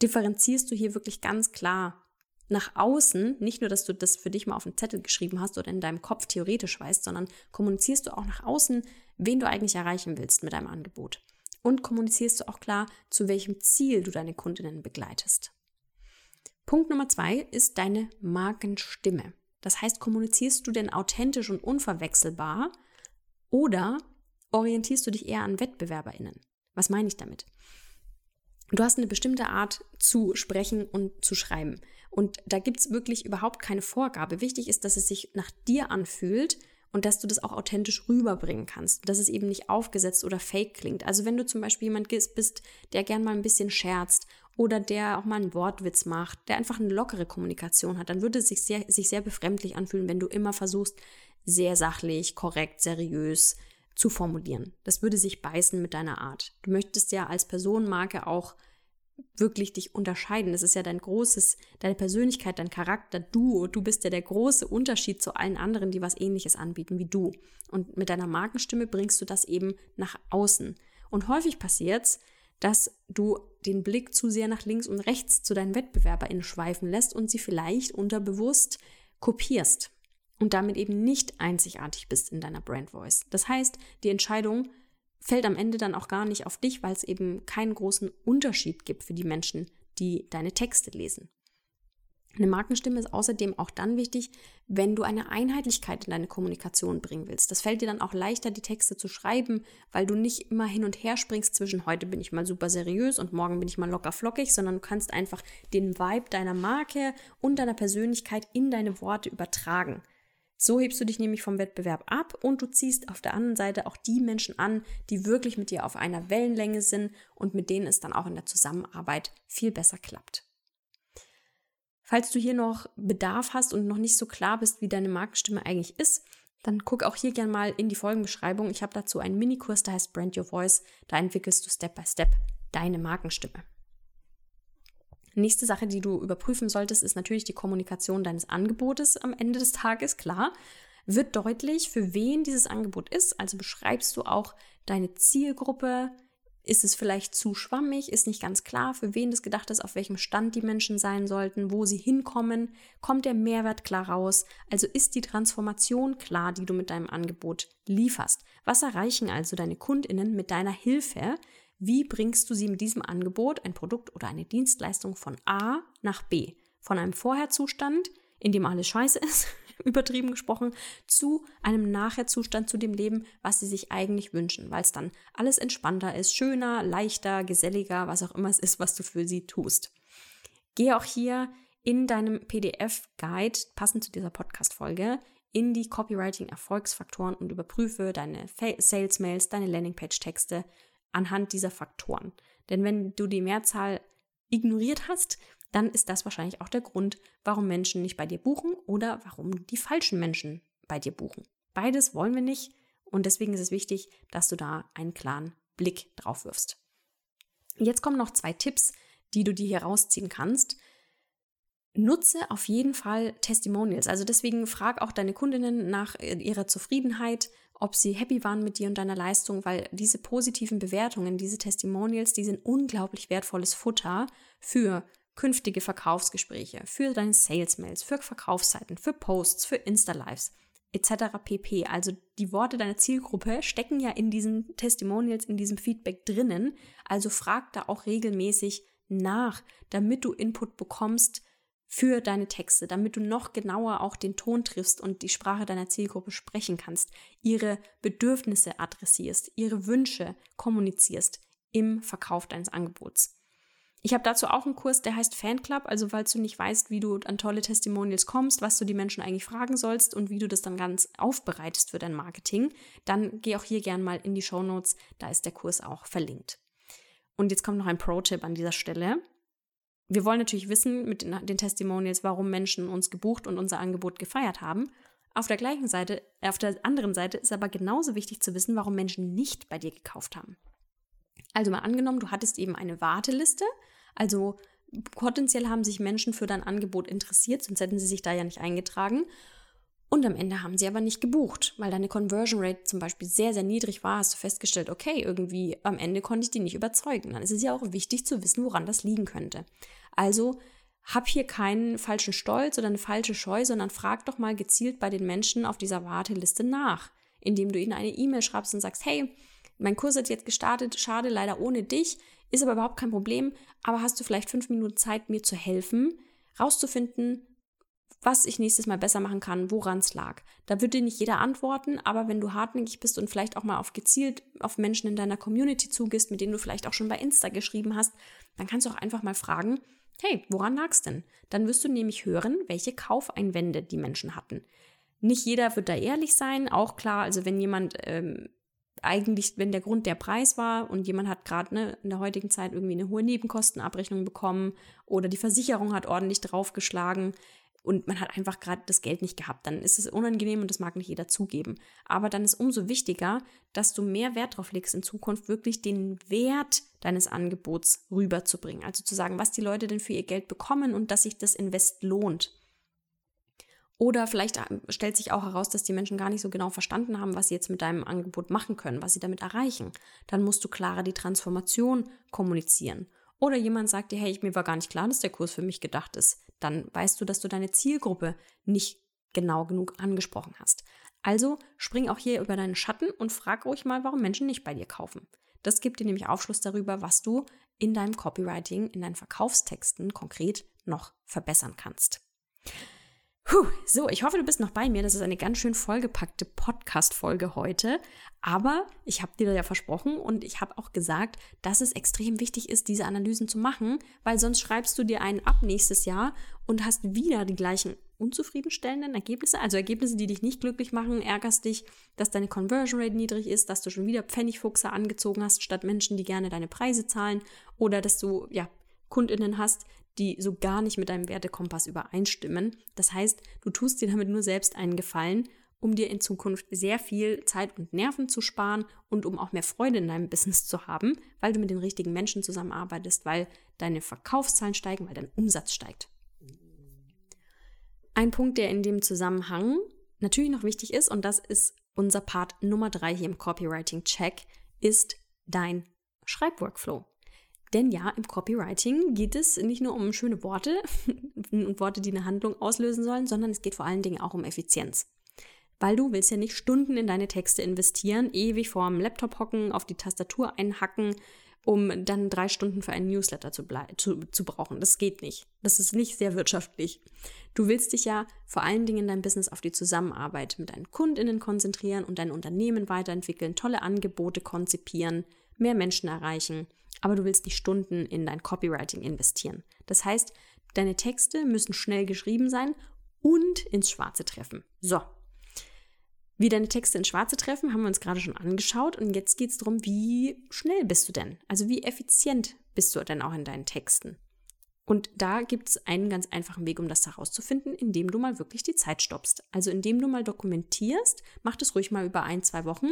A: Differenzierst du hier wirklich ganz klar nach außen, nicht nur, dass du das für dich mal auf den Zettel geschrieben hast oder in deinem Kopf theoretisch weißt, sondern kommunizierst du auch nach außen, wen du eigentlich erreichen willst mit deinem Angebot. Und kommunizierst du auch klar, zu welchem Ziel du deine Kundinnen begleitest. Punkt Nummer zwei ist deine Markenstimme. Das heißt, kommunizierst du denn authentisch und unverwechselbar oder orientierst du dich eher an WettbewerberInnen? Was meine ich damit? Du hast eine bestimmte Art zu sprechen und zu schreiben. Und da gibt es wirklich überhaupt keine Vorgabe. Wichtig ist, dass es sich nach dir anfühlt und dass du das auch authentisch rüberbringen kannst, dass es eben nicht aufgesetzt oder fake klingt. Also wenn du zum Beispiel jemand bist, der gern mal ein bisschen scherzt oder der auch mal einen Wortwitz macht, der einfach eine lockere Kommunikation hat, dann würde es sich sehr, sich sehr befremdlich anfühlen, wenn du immer versuchst, sehr sachlich, korrekt, seriös zu formulieren. Das würde sich beißen mit deiner Art. Du möchtest ja als Personenmarke auch wirklich dich unterscheiden. Das ist ja dein großes, deine Persönlichkeit, dein Charakter, du. Du bist ja der große Unterschied zu allen anderen, die was ähnliches anbieten wie du. Und mit deiner Markenstimme bringst du das eben nach außen. Und häufig passiert es, dass du den Blick zu sehr nach links und rechts zu deinen WettbewerberInnen schweifen lässt und sie vielleicht unterbewusst kopierst und damit eben nicht einzigartig bist in deiner Brand Voice. Das heißt, die Entscheidung fällt am Ende dann auch gar nicht auf dich, weil es eben keinen großen Unterschied gibt für die Menschen, die deine Texte lesen. Eine Markenstimme ist außerdem auch dann wichtig, wenn du eine Einheitlichkeit in deine Kommunikation bringen willst. Das fällt dir dann auch leichter, die Texte zu schreiben, weil du nicht immer hin und her springst zwischen heute bin ich mal super seriös und morgen bin ich mal locker flockig, sondern du kannst einfach den Vibe deiner Marke und deiner Persönlichkeit in deine Worte übertragen. So hebst du dich nämlich vom Wettbewerb ab und du ziehst auf der anderen Seite auch die Menschen an, die wirklich mit dir auf einer Wellenlänge sind und mit denen es dann auch in der Zusammenarbeit viel besser klappt. Falls du hier noch Bedarf hast und noch nicht so klar bist, wie deine Markenstimme eigentlich ist, dann guck auch hier gerne mal in die Folgenbeschreibung. Ich habe dazu einen Minikurs, der heißt Brand Your Voice. Da entwickelst du Step by Step deine Markenstimme. Nächste Sache, die du überprüfen solltest, ist natürlich die Kommunikation deines Angebotes am Ende des Tages. Klar, wird deutlich, für wen dieses Angebot ist. Also beschreibst du auch deine Zielgruppe. Ist es vielleicht zu schwammig? Ist nicht ganz klar, für wen das gedacht ist, auf welchem Stand die Menschen sein sollten, wo sie hinkommen? Kommt der Mehrwert klar raus? Also ist die Transformation klar, die du mit deinem Angebot lieferst? Was erreichen also deine Kundinnen mit deiner Hilfe? Wie bringst du sie mit diesem Angebot, ein Produkt oder eine Dienstleistung von A nach B? Von einem Vorherzustand, in dem alles scheiße ist, übertrieben gesprochen, zu einem Nachherzustand, zu dem Leben, was sie sich eigentlich wünschen, weil es dann alles entspannter ist, schöner, leichter, geselliger, was auch immer es ist, was du für sie tust. Geh auch hier in deinem PDF-Guide, passend zu dieser Podcast-Folge, in die Copywriting-Erfolgsfaktoren und überprüfe deine Sales-Mails, deine Landingpage-Texte anhand dieser Faktoren. Denn wenn du die Mehrzahl ignoriert hast, dann ist das wahrscheinlich auch der Grund, warum Menschen nicht bei dir buchen oder warum die falschen Menschen bei dir buchen. Beides wollen wir nicht und deswegen ist es wichtig, dass du da einen klaren Blick drauf wirfst. Jetzt kommen noch zwei Tipps, die du dir hier rausziehen kannst. Nutze auf jeden Fall Testimonials. Also deswegen frag auch deine Kundinnen nach ihrer Zufriedenheit ob sie happy waren mit dir und deiner Leistung, weil diese positiven Bewertungen, diese Testimonials, die sind unglaublich wertvolles Futter für künftige Verkaufsgespräche, für deine Sales-Mails, für Verkaufsseiten, für Posts, für Insta-Lives etc. pp. Also die Worte deiner Zielgruppe stecken ja in diesen Testimonials, in diesem Feedback drinnen. Also frag da auch regelmäßig nach, damit du Input bekommst, für deine Texte, damit du noch genauer auch den Ton triffst und die Sprache deiner Zielgruppe sprechen kannst, ihre Bedürfnisse adressierst, ihre Wünsche kommunizierst im Verkauf deines Angebots. Ich habe dazu auch einen Kurs, der heißt Fanclub, also falls du nicht weißt, wie du an tolle Testimonials kommst, was du die Menschen eigentlich fragen sollst und wie du das dann ganz aufbereitest für dein Marketing, dann geh auch hier gern mal in die Show Notes, da ist der Kurs auch verlinkt. Und jetzt kommt noch ein Pro-Tipp an dieser Stelle. Wir wollen natürlich wissen mit den, den Testimonials, warum Menschen uns gebucht und unser Angebot gefeiert haben. Auf der gleichen Seite, auf der anderen Seite ist aber genauso wichtig zu wissen, warum Menschen nicht bei dir gekauft haben. Also mal angenommen, du hattest eben eine Warteliste, also potenziell haben sich Menschen für dein Angebot interessiert, sonst hätten sie sich da ja nicht eingetragen. Und am Ende haben sie aber nicht gebucht, weil deine Conversion Rate zum Beispiel sehr, sehr niedrig war, hast du festgestellt, okay, irgendwie am Ende konnte ich die nicht überzeugen. Dann ist es ja auch wichtig zu wissen, woran das liegen könnte. Also hab hier keinen falschen Stolz oder eine falsche Scheu, sondern frag doch mal gezielt bei den Menschen auf dieser Warteliste nach, indem du ihnen eine E-Mail schreibst und sagst, hey, mein Kurs hat jetzt gestartet, schade, leider ohne dich, ist aber überhaupt kein Problem, aber hast du vielleicht fünf Minuten Zeit, mir zu helfen, rauszufinden, was ich nächstes Mal besser machen kann, woran es lag. Da würde dir nicht jeder antworten, aber wenn du hartnäckig bist und vielleicht auch mal auf gezielt auf Menschen in deiner Community zugehst, mit denen du vielleicht auch schon bei Insta geschrieben hast, dann kannst du auch einfach mal fragen, hey, woran lag's denn? Dann wirst du nämlich hören, welche Kaufeinwände die Menschen hatten. Nicht jeder wird da ehrlich sein, auch klar, also wenn jemand ähm, eigentlich, wenn der Grund der Preis war und jemand hat gerade ne, in der heutigen Zeit irgendwie eine hohe Nebenkostenabrechnung bekommen oder die Versicherung hat ordentlich draufgeschlagen, und man hat einfach gerade das Geld nicht gehabt, dann ist es unangenehm und das mag nicht jeder zugeben. Aber dann ist umso wichtiger, dass du mehr Wert darauf legst, in Zukunft wirklich den Wert deines Angebots rüberzubringen. Also zu sagen, was die Leute denn für ihr Geld bekommen und dass sich das Invest lohnt. Oder vielleicht äh, stellt sich auch heraus, dass die Menschen gar nicht so genau verstanden haben, was sie jetzt mit deinem Angebot machen können, was sie damit erreichen. Dann musst du klarer die Transformation kommunizieren. Oder jemand sagt dir, hey, mir war gar nicht klar, dass der Kurs für mich gedacht ist. Dann weißt du, dass du deine Zielgruppe nicht genau genug angesprochen hast. Also spring auch hier über deinen Schatten und frag ruhig mal, warum Menschen nicht bei dir kaufen. Das gibt dir nämlich Aufschluss darüber, was du in deinem Copywriting, in deinen Verkaufstexten konkret noch verbessern kannst. Puh, so, ich hoffe, du bist noch bei mir. Das ist eine ganz schön vollgepackte Podcast-Folge heute. Aber ich habe dir ja versprochen und ich habe auch gesagt, dass es extrem wichtig ist, diese Analysen zu machen, weil sonst schreibst du dir einen ab nächstes Jahr und hast wieder die gleichen unzufriedenstellenden Ergebnisse, also Ergebnisse, die dich nicht glücklich machen, ärgerst dich, dass deine Conversion Rate niedrig ist, dass du schon wieder Pfennigfuchse angezogen hast, statt Menschen, die gerne deine Preise zahlen oder dass du ja Kundinnen hast, die so gar nicht mit deinem Wertekompass übereinstimmen. Das heißt, du tust dir damit nur selbst einen Gefallen, um dir in Zukunft sehr viel Zeit und Nerven zu sparen und um auch mehr Freude in deinem Business zu haben, weil du mit den richtigen Menschen zusammenarbeitest, weil deine Verkaufszahlen steigen, weil dein Umsatz steigt. Ein Punkt, der in dem Zusammenhang natürlich noch wichtig ist, und das ist unser Part Nummer drei hier im Copywriting Check, ist dein Schreibworkflow. Denn ja, im Copywriting geht es nicht nur um schöne Worte [LAUGHS] und Worte, die eine Handlung auslösen sollen, sondern es geht vor allen Dingen auch um Effizienz. Weil du willst ja nicht Stunden in deine Texte investieren, ewig vor dem Laptop hocken, auf die Tastatur einhacken, um dann drei Stunden für einen Newsletter zu, zu, zu brauchen. Das geht nicht. Das ist nicht sehr wirtschaftlich. Du willst dich ja vor allen Dingen in deinem Business auf die Zusammenarbeit mit deinen Kundinnen konzentrieren und dein Unternehmen weiterentwickeln, tolle Angebote konzipieren, mehr Menschen erreichen aber du willst nicht Stunden in dein Copywriting investieren. Das heißt, deine Texte müssen schnell geschrieben sein und ins Schwarze treffen. So. Wie deine Texte ins Schwarze treffen, haben wir uns gerade schon angeschaut und jetzt geht es darum, wie schnell bist du denn? Also wie effizient bist du denn auch in deinen Texten? Und da gibt es einen ganz einfachen Weg, um das herauszufinden, indem du mal wirklich die Zeit stoppst. Also indem du mal dokumentierst, mach das ruhig mal über ein, zwei Wochen,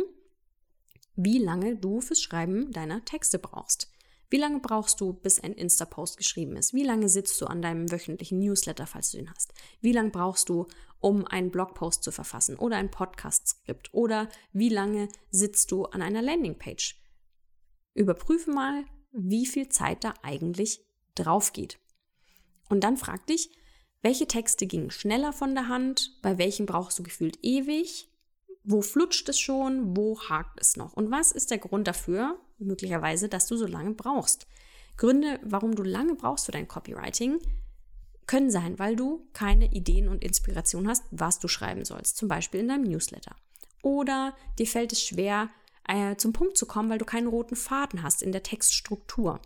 A: wie lange du fürs Schreiben deiner Texte brauchst. Wie lange brauchst du, bis ein Insta-Post geschrieben ist? Wie lange sitzt du an deinem wöchentlichen Newsletter, falls du ihn hast? Wie lange brauchst du, um einen Blogpost zu verfassen oder ein Podcast-Skript? Oder wie lange sitzt du an einer Landingpage? Überprüfe mal, wie viel Zeit da eigentlich drauf geht. Und dann frag dich, welche Texte gingen schneller von der Hand? Bei welchen brauchst du gefühlt ewig? Wo flutscht es schon? Wo hakt es noch? Und was ist der Grund dafür, möglicherweise, dass du so lange brauchst? Gründe, warum du lange brauchst für dein Copywriting, können sein, weil du keine Ideen und Inspiration hast, was du schreiben sollst, zum Beispiel in deinem Newsletter. Oder dir fällt es schwer, äh, zum Punkt zu kommen, weil du keinen roten Faden hast in der Textstruktur.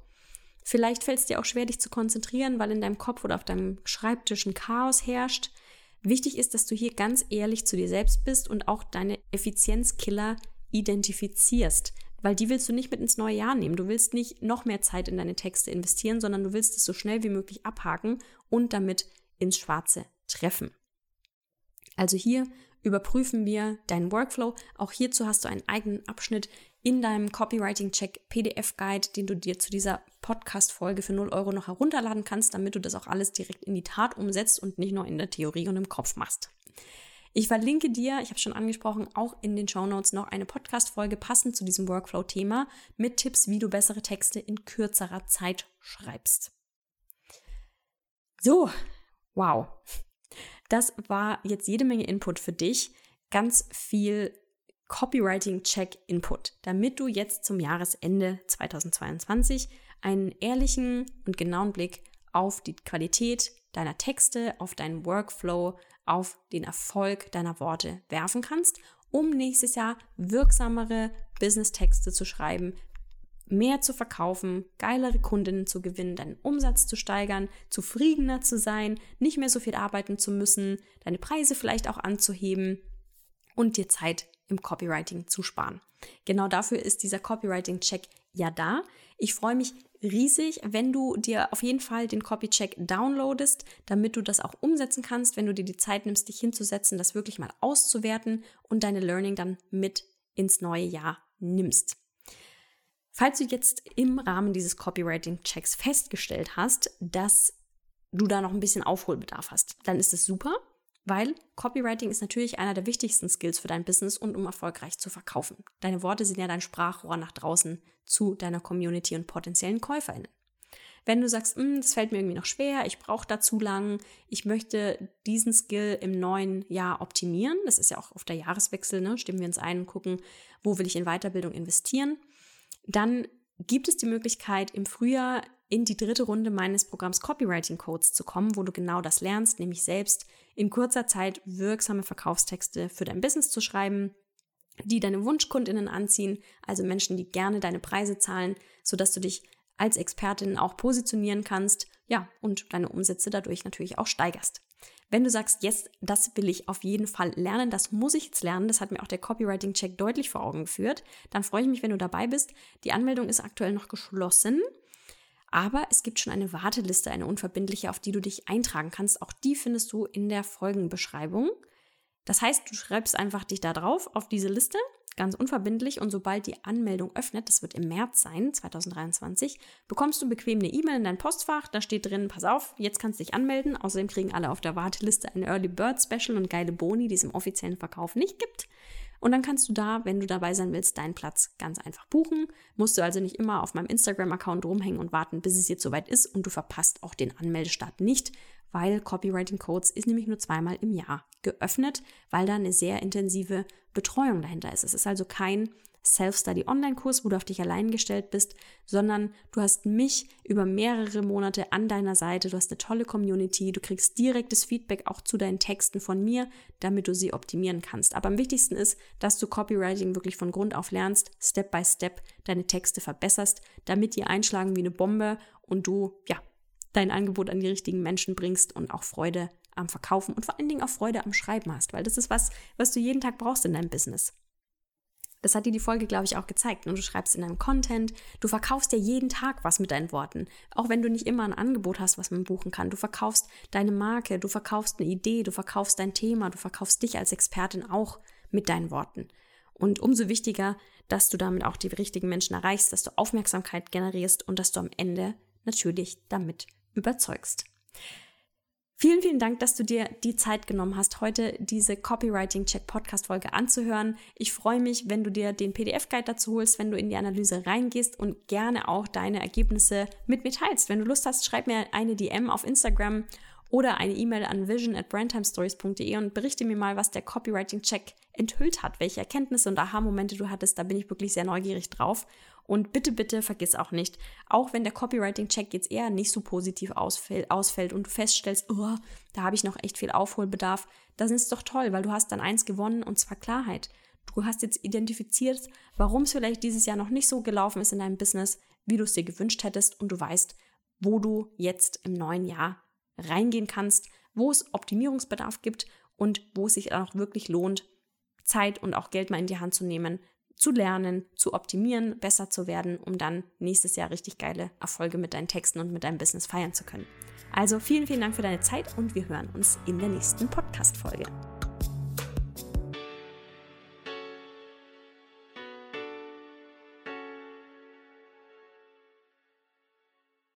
A: Vielleicht fällt es dir auch schwer, dich zu konzentrieren, weil in deinem Kopf oder auf deinem Schreibtisch ein Chaos herrscht. Wichtig ist, dass du hier ganz ehrlich zu dir selbst bist und auch deine Effizienzkiller identifizierst. weil die willst du nicht mit ins neue Jahr nehmen. Du willst nicht noch mehr Zeit in deine Texte investieren, sondern du willst es so schnell wie möglich abhaken und damit ins Schwarze treffen. Also hier überprüfen wir deinen Workflow. Auch hierzu hast du einen eigenen Abschnitt in deinem Copywriting-Check PDF-Guide, den du dir zu dieser Podcast-Folge für 0 Euro noch herunterladen kannst, damit du das auch alles direkt in die Tat umsetzt und nicht nur in der Theorie und im Kopf machst. Ich verlinke dir, ich habe schon angesprochen, auch in den Show Notes noch eine Podcast-Folge passend zu diesem Workflow-Thema mit Tipps, wie du bessere Texte in kürzerer Zeit schreibst. So, wow. Das war jetzt jede Menge Input für dich. Ganz viel Copywriting-Check-Input, damit du jetzt zum Jahresende 2022 einen ehrlichen und genauen Blick auf die Qualität deiner Texte, auf deinen Workflow, auf den Erfolg deiner Worte werfen kannst, um nächstes Jahr wirksamere Business-Texte zu schreiben, mehr zu verkaufen, geilere Kundinnen zu gewinnen, deinen Umsatz zu steigern, zufriedener zu sein, nicht mehr so viel arbeiten zu müssen, deine Preise vielleicht auch anzuheben und dir Zeit im Copywriting zu sparen. Genau dafür ist dieser Copywriting-Check ja da. Ich freue mich riesig, wenn du dir auf jeden Fall den Copy-Check downloadest, damit du das auch umsetzen kannst, wenn du dir die Zeit nimmst, dich hinzusetzen, das wirklich mal auszuwerten und deine Learning dann mit ins neue Jahr nimmst. Falls du jetzt im Rahmen dieses Copywriting-Checks festgestellt hast, dass du da noch ein bisschen Aufholbedarf hast, dann ist es super, weil Copywriting ist natürlich einer der wichtigsten Skills für dein Business und um erfolgreich zu verkaufen. Deine Worte sind ja dein Sprachrohr nach draußen zu deiner Community und potenziellen KäuferInnen. Wenn du sagst, hm, das fällt mir irgendwie noch schwer, ich brauche da zu lang, ich möchte diesen Skill im neuen Jahr optimieren, das ist ja auch auf der Jahreswechsel, ne? stimmen wir uns ein und gucken, wo will ich in Weiterbildung investieren, dann gibt es die Möglichkeit, im Frühjahr in die dritte Runde meines Programms Copywriting Codes zu kommen, wo du genau das lernst, nämlich selbst in kurzer Zeit wirksame Verkaufstexte für dein Business zu schreiben, die deine Wunschkundinnen anziehen, also Menschen, die gerne deine Preise zahlen, sodass du dich als Expertin auch positionieren kannst, ja, und deine Umsätze dadurch natürlich auch steigerst. Wenn du sagst, yes, das will ich auf jeden Fall lernen, das muss ich jetzt lernen, das hat mir auch der Copywriting-Check deutlich vor Augen geführt, dann freue ich mich, wenn du dabei bist. Die Anmeldung ist aktuell noch geschlossen. Aber es gibt schon eine Warteliste, eine unverbindliche, auf die du dich eintragen kannst. Auch die findest du in der Folgenbeschreibung. Das heißt, du schreibst einfach dich da drauf auf diese Liste, ganz unverbindlich. Und sobald die Anmeldung öffnet, das wird im März sein, 2023, bekommst du bequem eine E-Mail in dein Postfach. Da steht drin, pass auf, jetzt kannst du dich anmelden. Außerdem kriegen alle auf der Warteliste ein Early Bird Special und geile Boni, die es im offiziellen Verkauf nicht gibt. Und dann kannst du da, wenn du dabei sein willst, deinen Platz ganz einfach buchen. Musst du also nicht immer auf meinem Instagram-Account rumhängen und warten, bis es jetzt soweit ist und du verpasst auch den Anmeldestart nicht, weil Copywriting Codes ist nämlich nur zweimal im Jahr geöffnet, weil da eine sehr intensive Betreuung dahinter ist. Es ist also kein Self-Study-Online-Kurs, wo du auf dich allein gestellt bist, sondern du hast mich über mehrere Monate an deiner Seite, du hast eine tolle Community, du kriegst direktes Feedback auch zu deinen Texten von mir, damit du sie optimieren kannst. Aber am wichtigsten ist, dass du Copywriting wirklich von Grund auf lernst, Step by Step deine Texte verbesserst, damit die einschlagen wie eine Bombe und du, ja, dein Angebot an die richtigen Menschen bringst und auch Freude am Verkaufen und vor allen Dingen auch Freude am Schreiben hast, weil das ist was, was du jeden Tag brauchst in deinem Business. Das hat dir die Folge, glaube ich, auch gezeigt. Und du schreibst in deinem Content, du verkaufst ja jeden Tag was mit deinen Worten. Auch wenn du nicht immer ein Angebot hast, was man buchen kann. Du verkaufst deine Marke, du verkaufst eine Idee, du verkaufst dein Thema, du verkaufst dich als Expertin auch mit deinen Worten. Und umso wichtiger, dass du damit auch die richtigen Menschen erreichst, dass du Aufmerksamkeit generierst und dass du am Ende natürlich damit überzeugst. Vielen, vielen Dank, dass du dir die Zeit genommen hast, heute diese Copywriting Check Podcast Folge anzuhören. Ich freue mich, wenn du dir den PDF-Guide dazu holst, wenn du in die Analyse reingehst und gerne auch deine Ergebnisse mit mir teilst. Wenn du Lust hast, schreib mir eine DM auf Instagram oder eine E-Mail an vision at brandtimestories.de und berichte mir mal, was der Copywriting-Check enthüllt hat, welche Erkenntnisse und Aha-Momente du hattest. Da bin ich wirklich sehr neugierig drauf. Und bitte, bitte vergiss auch nicht, auch wenn der Copywriting-Check jetzt eher nicht so positiv ausfällt, ausfällt und du feststellst, oh, da habe ich noch echt viel Aufholbedarf, dann ist es doch toll, weil du hast dann eins gewonnen und zwar Klarheit. Du hast jetzt identifiziert, warum es vielleicht dieses Jahr noch nicht so gelaufen ist in deinem Business, wie du es dir gewünscht hättest und du weißt, wo du jetzt im neuen Jahr reingehen kannst, wo es Optimierungsbedarf gibt und wo es sich auch wirklich lohnt, Zeit und auch Geld mal in die Hand zu nehmen, zu lernen, zu optimieren, besser zu werden, um dann nächstes Jahr richtig geile Erfolge mit deinen Texten und mit deinem Business feiern zu können. Also vielen, vielen Dank für deine Zeit und wir hören uns in der nächsten Podcast-Folge.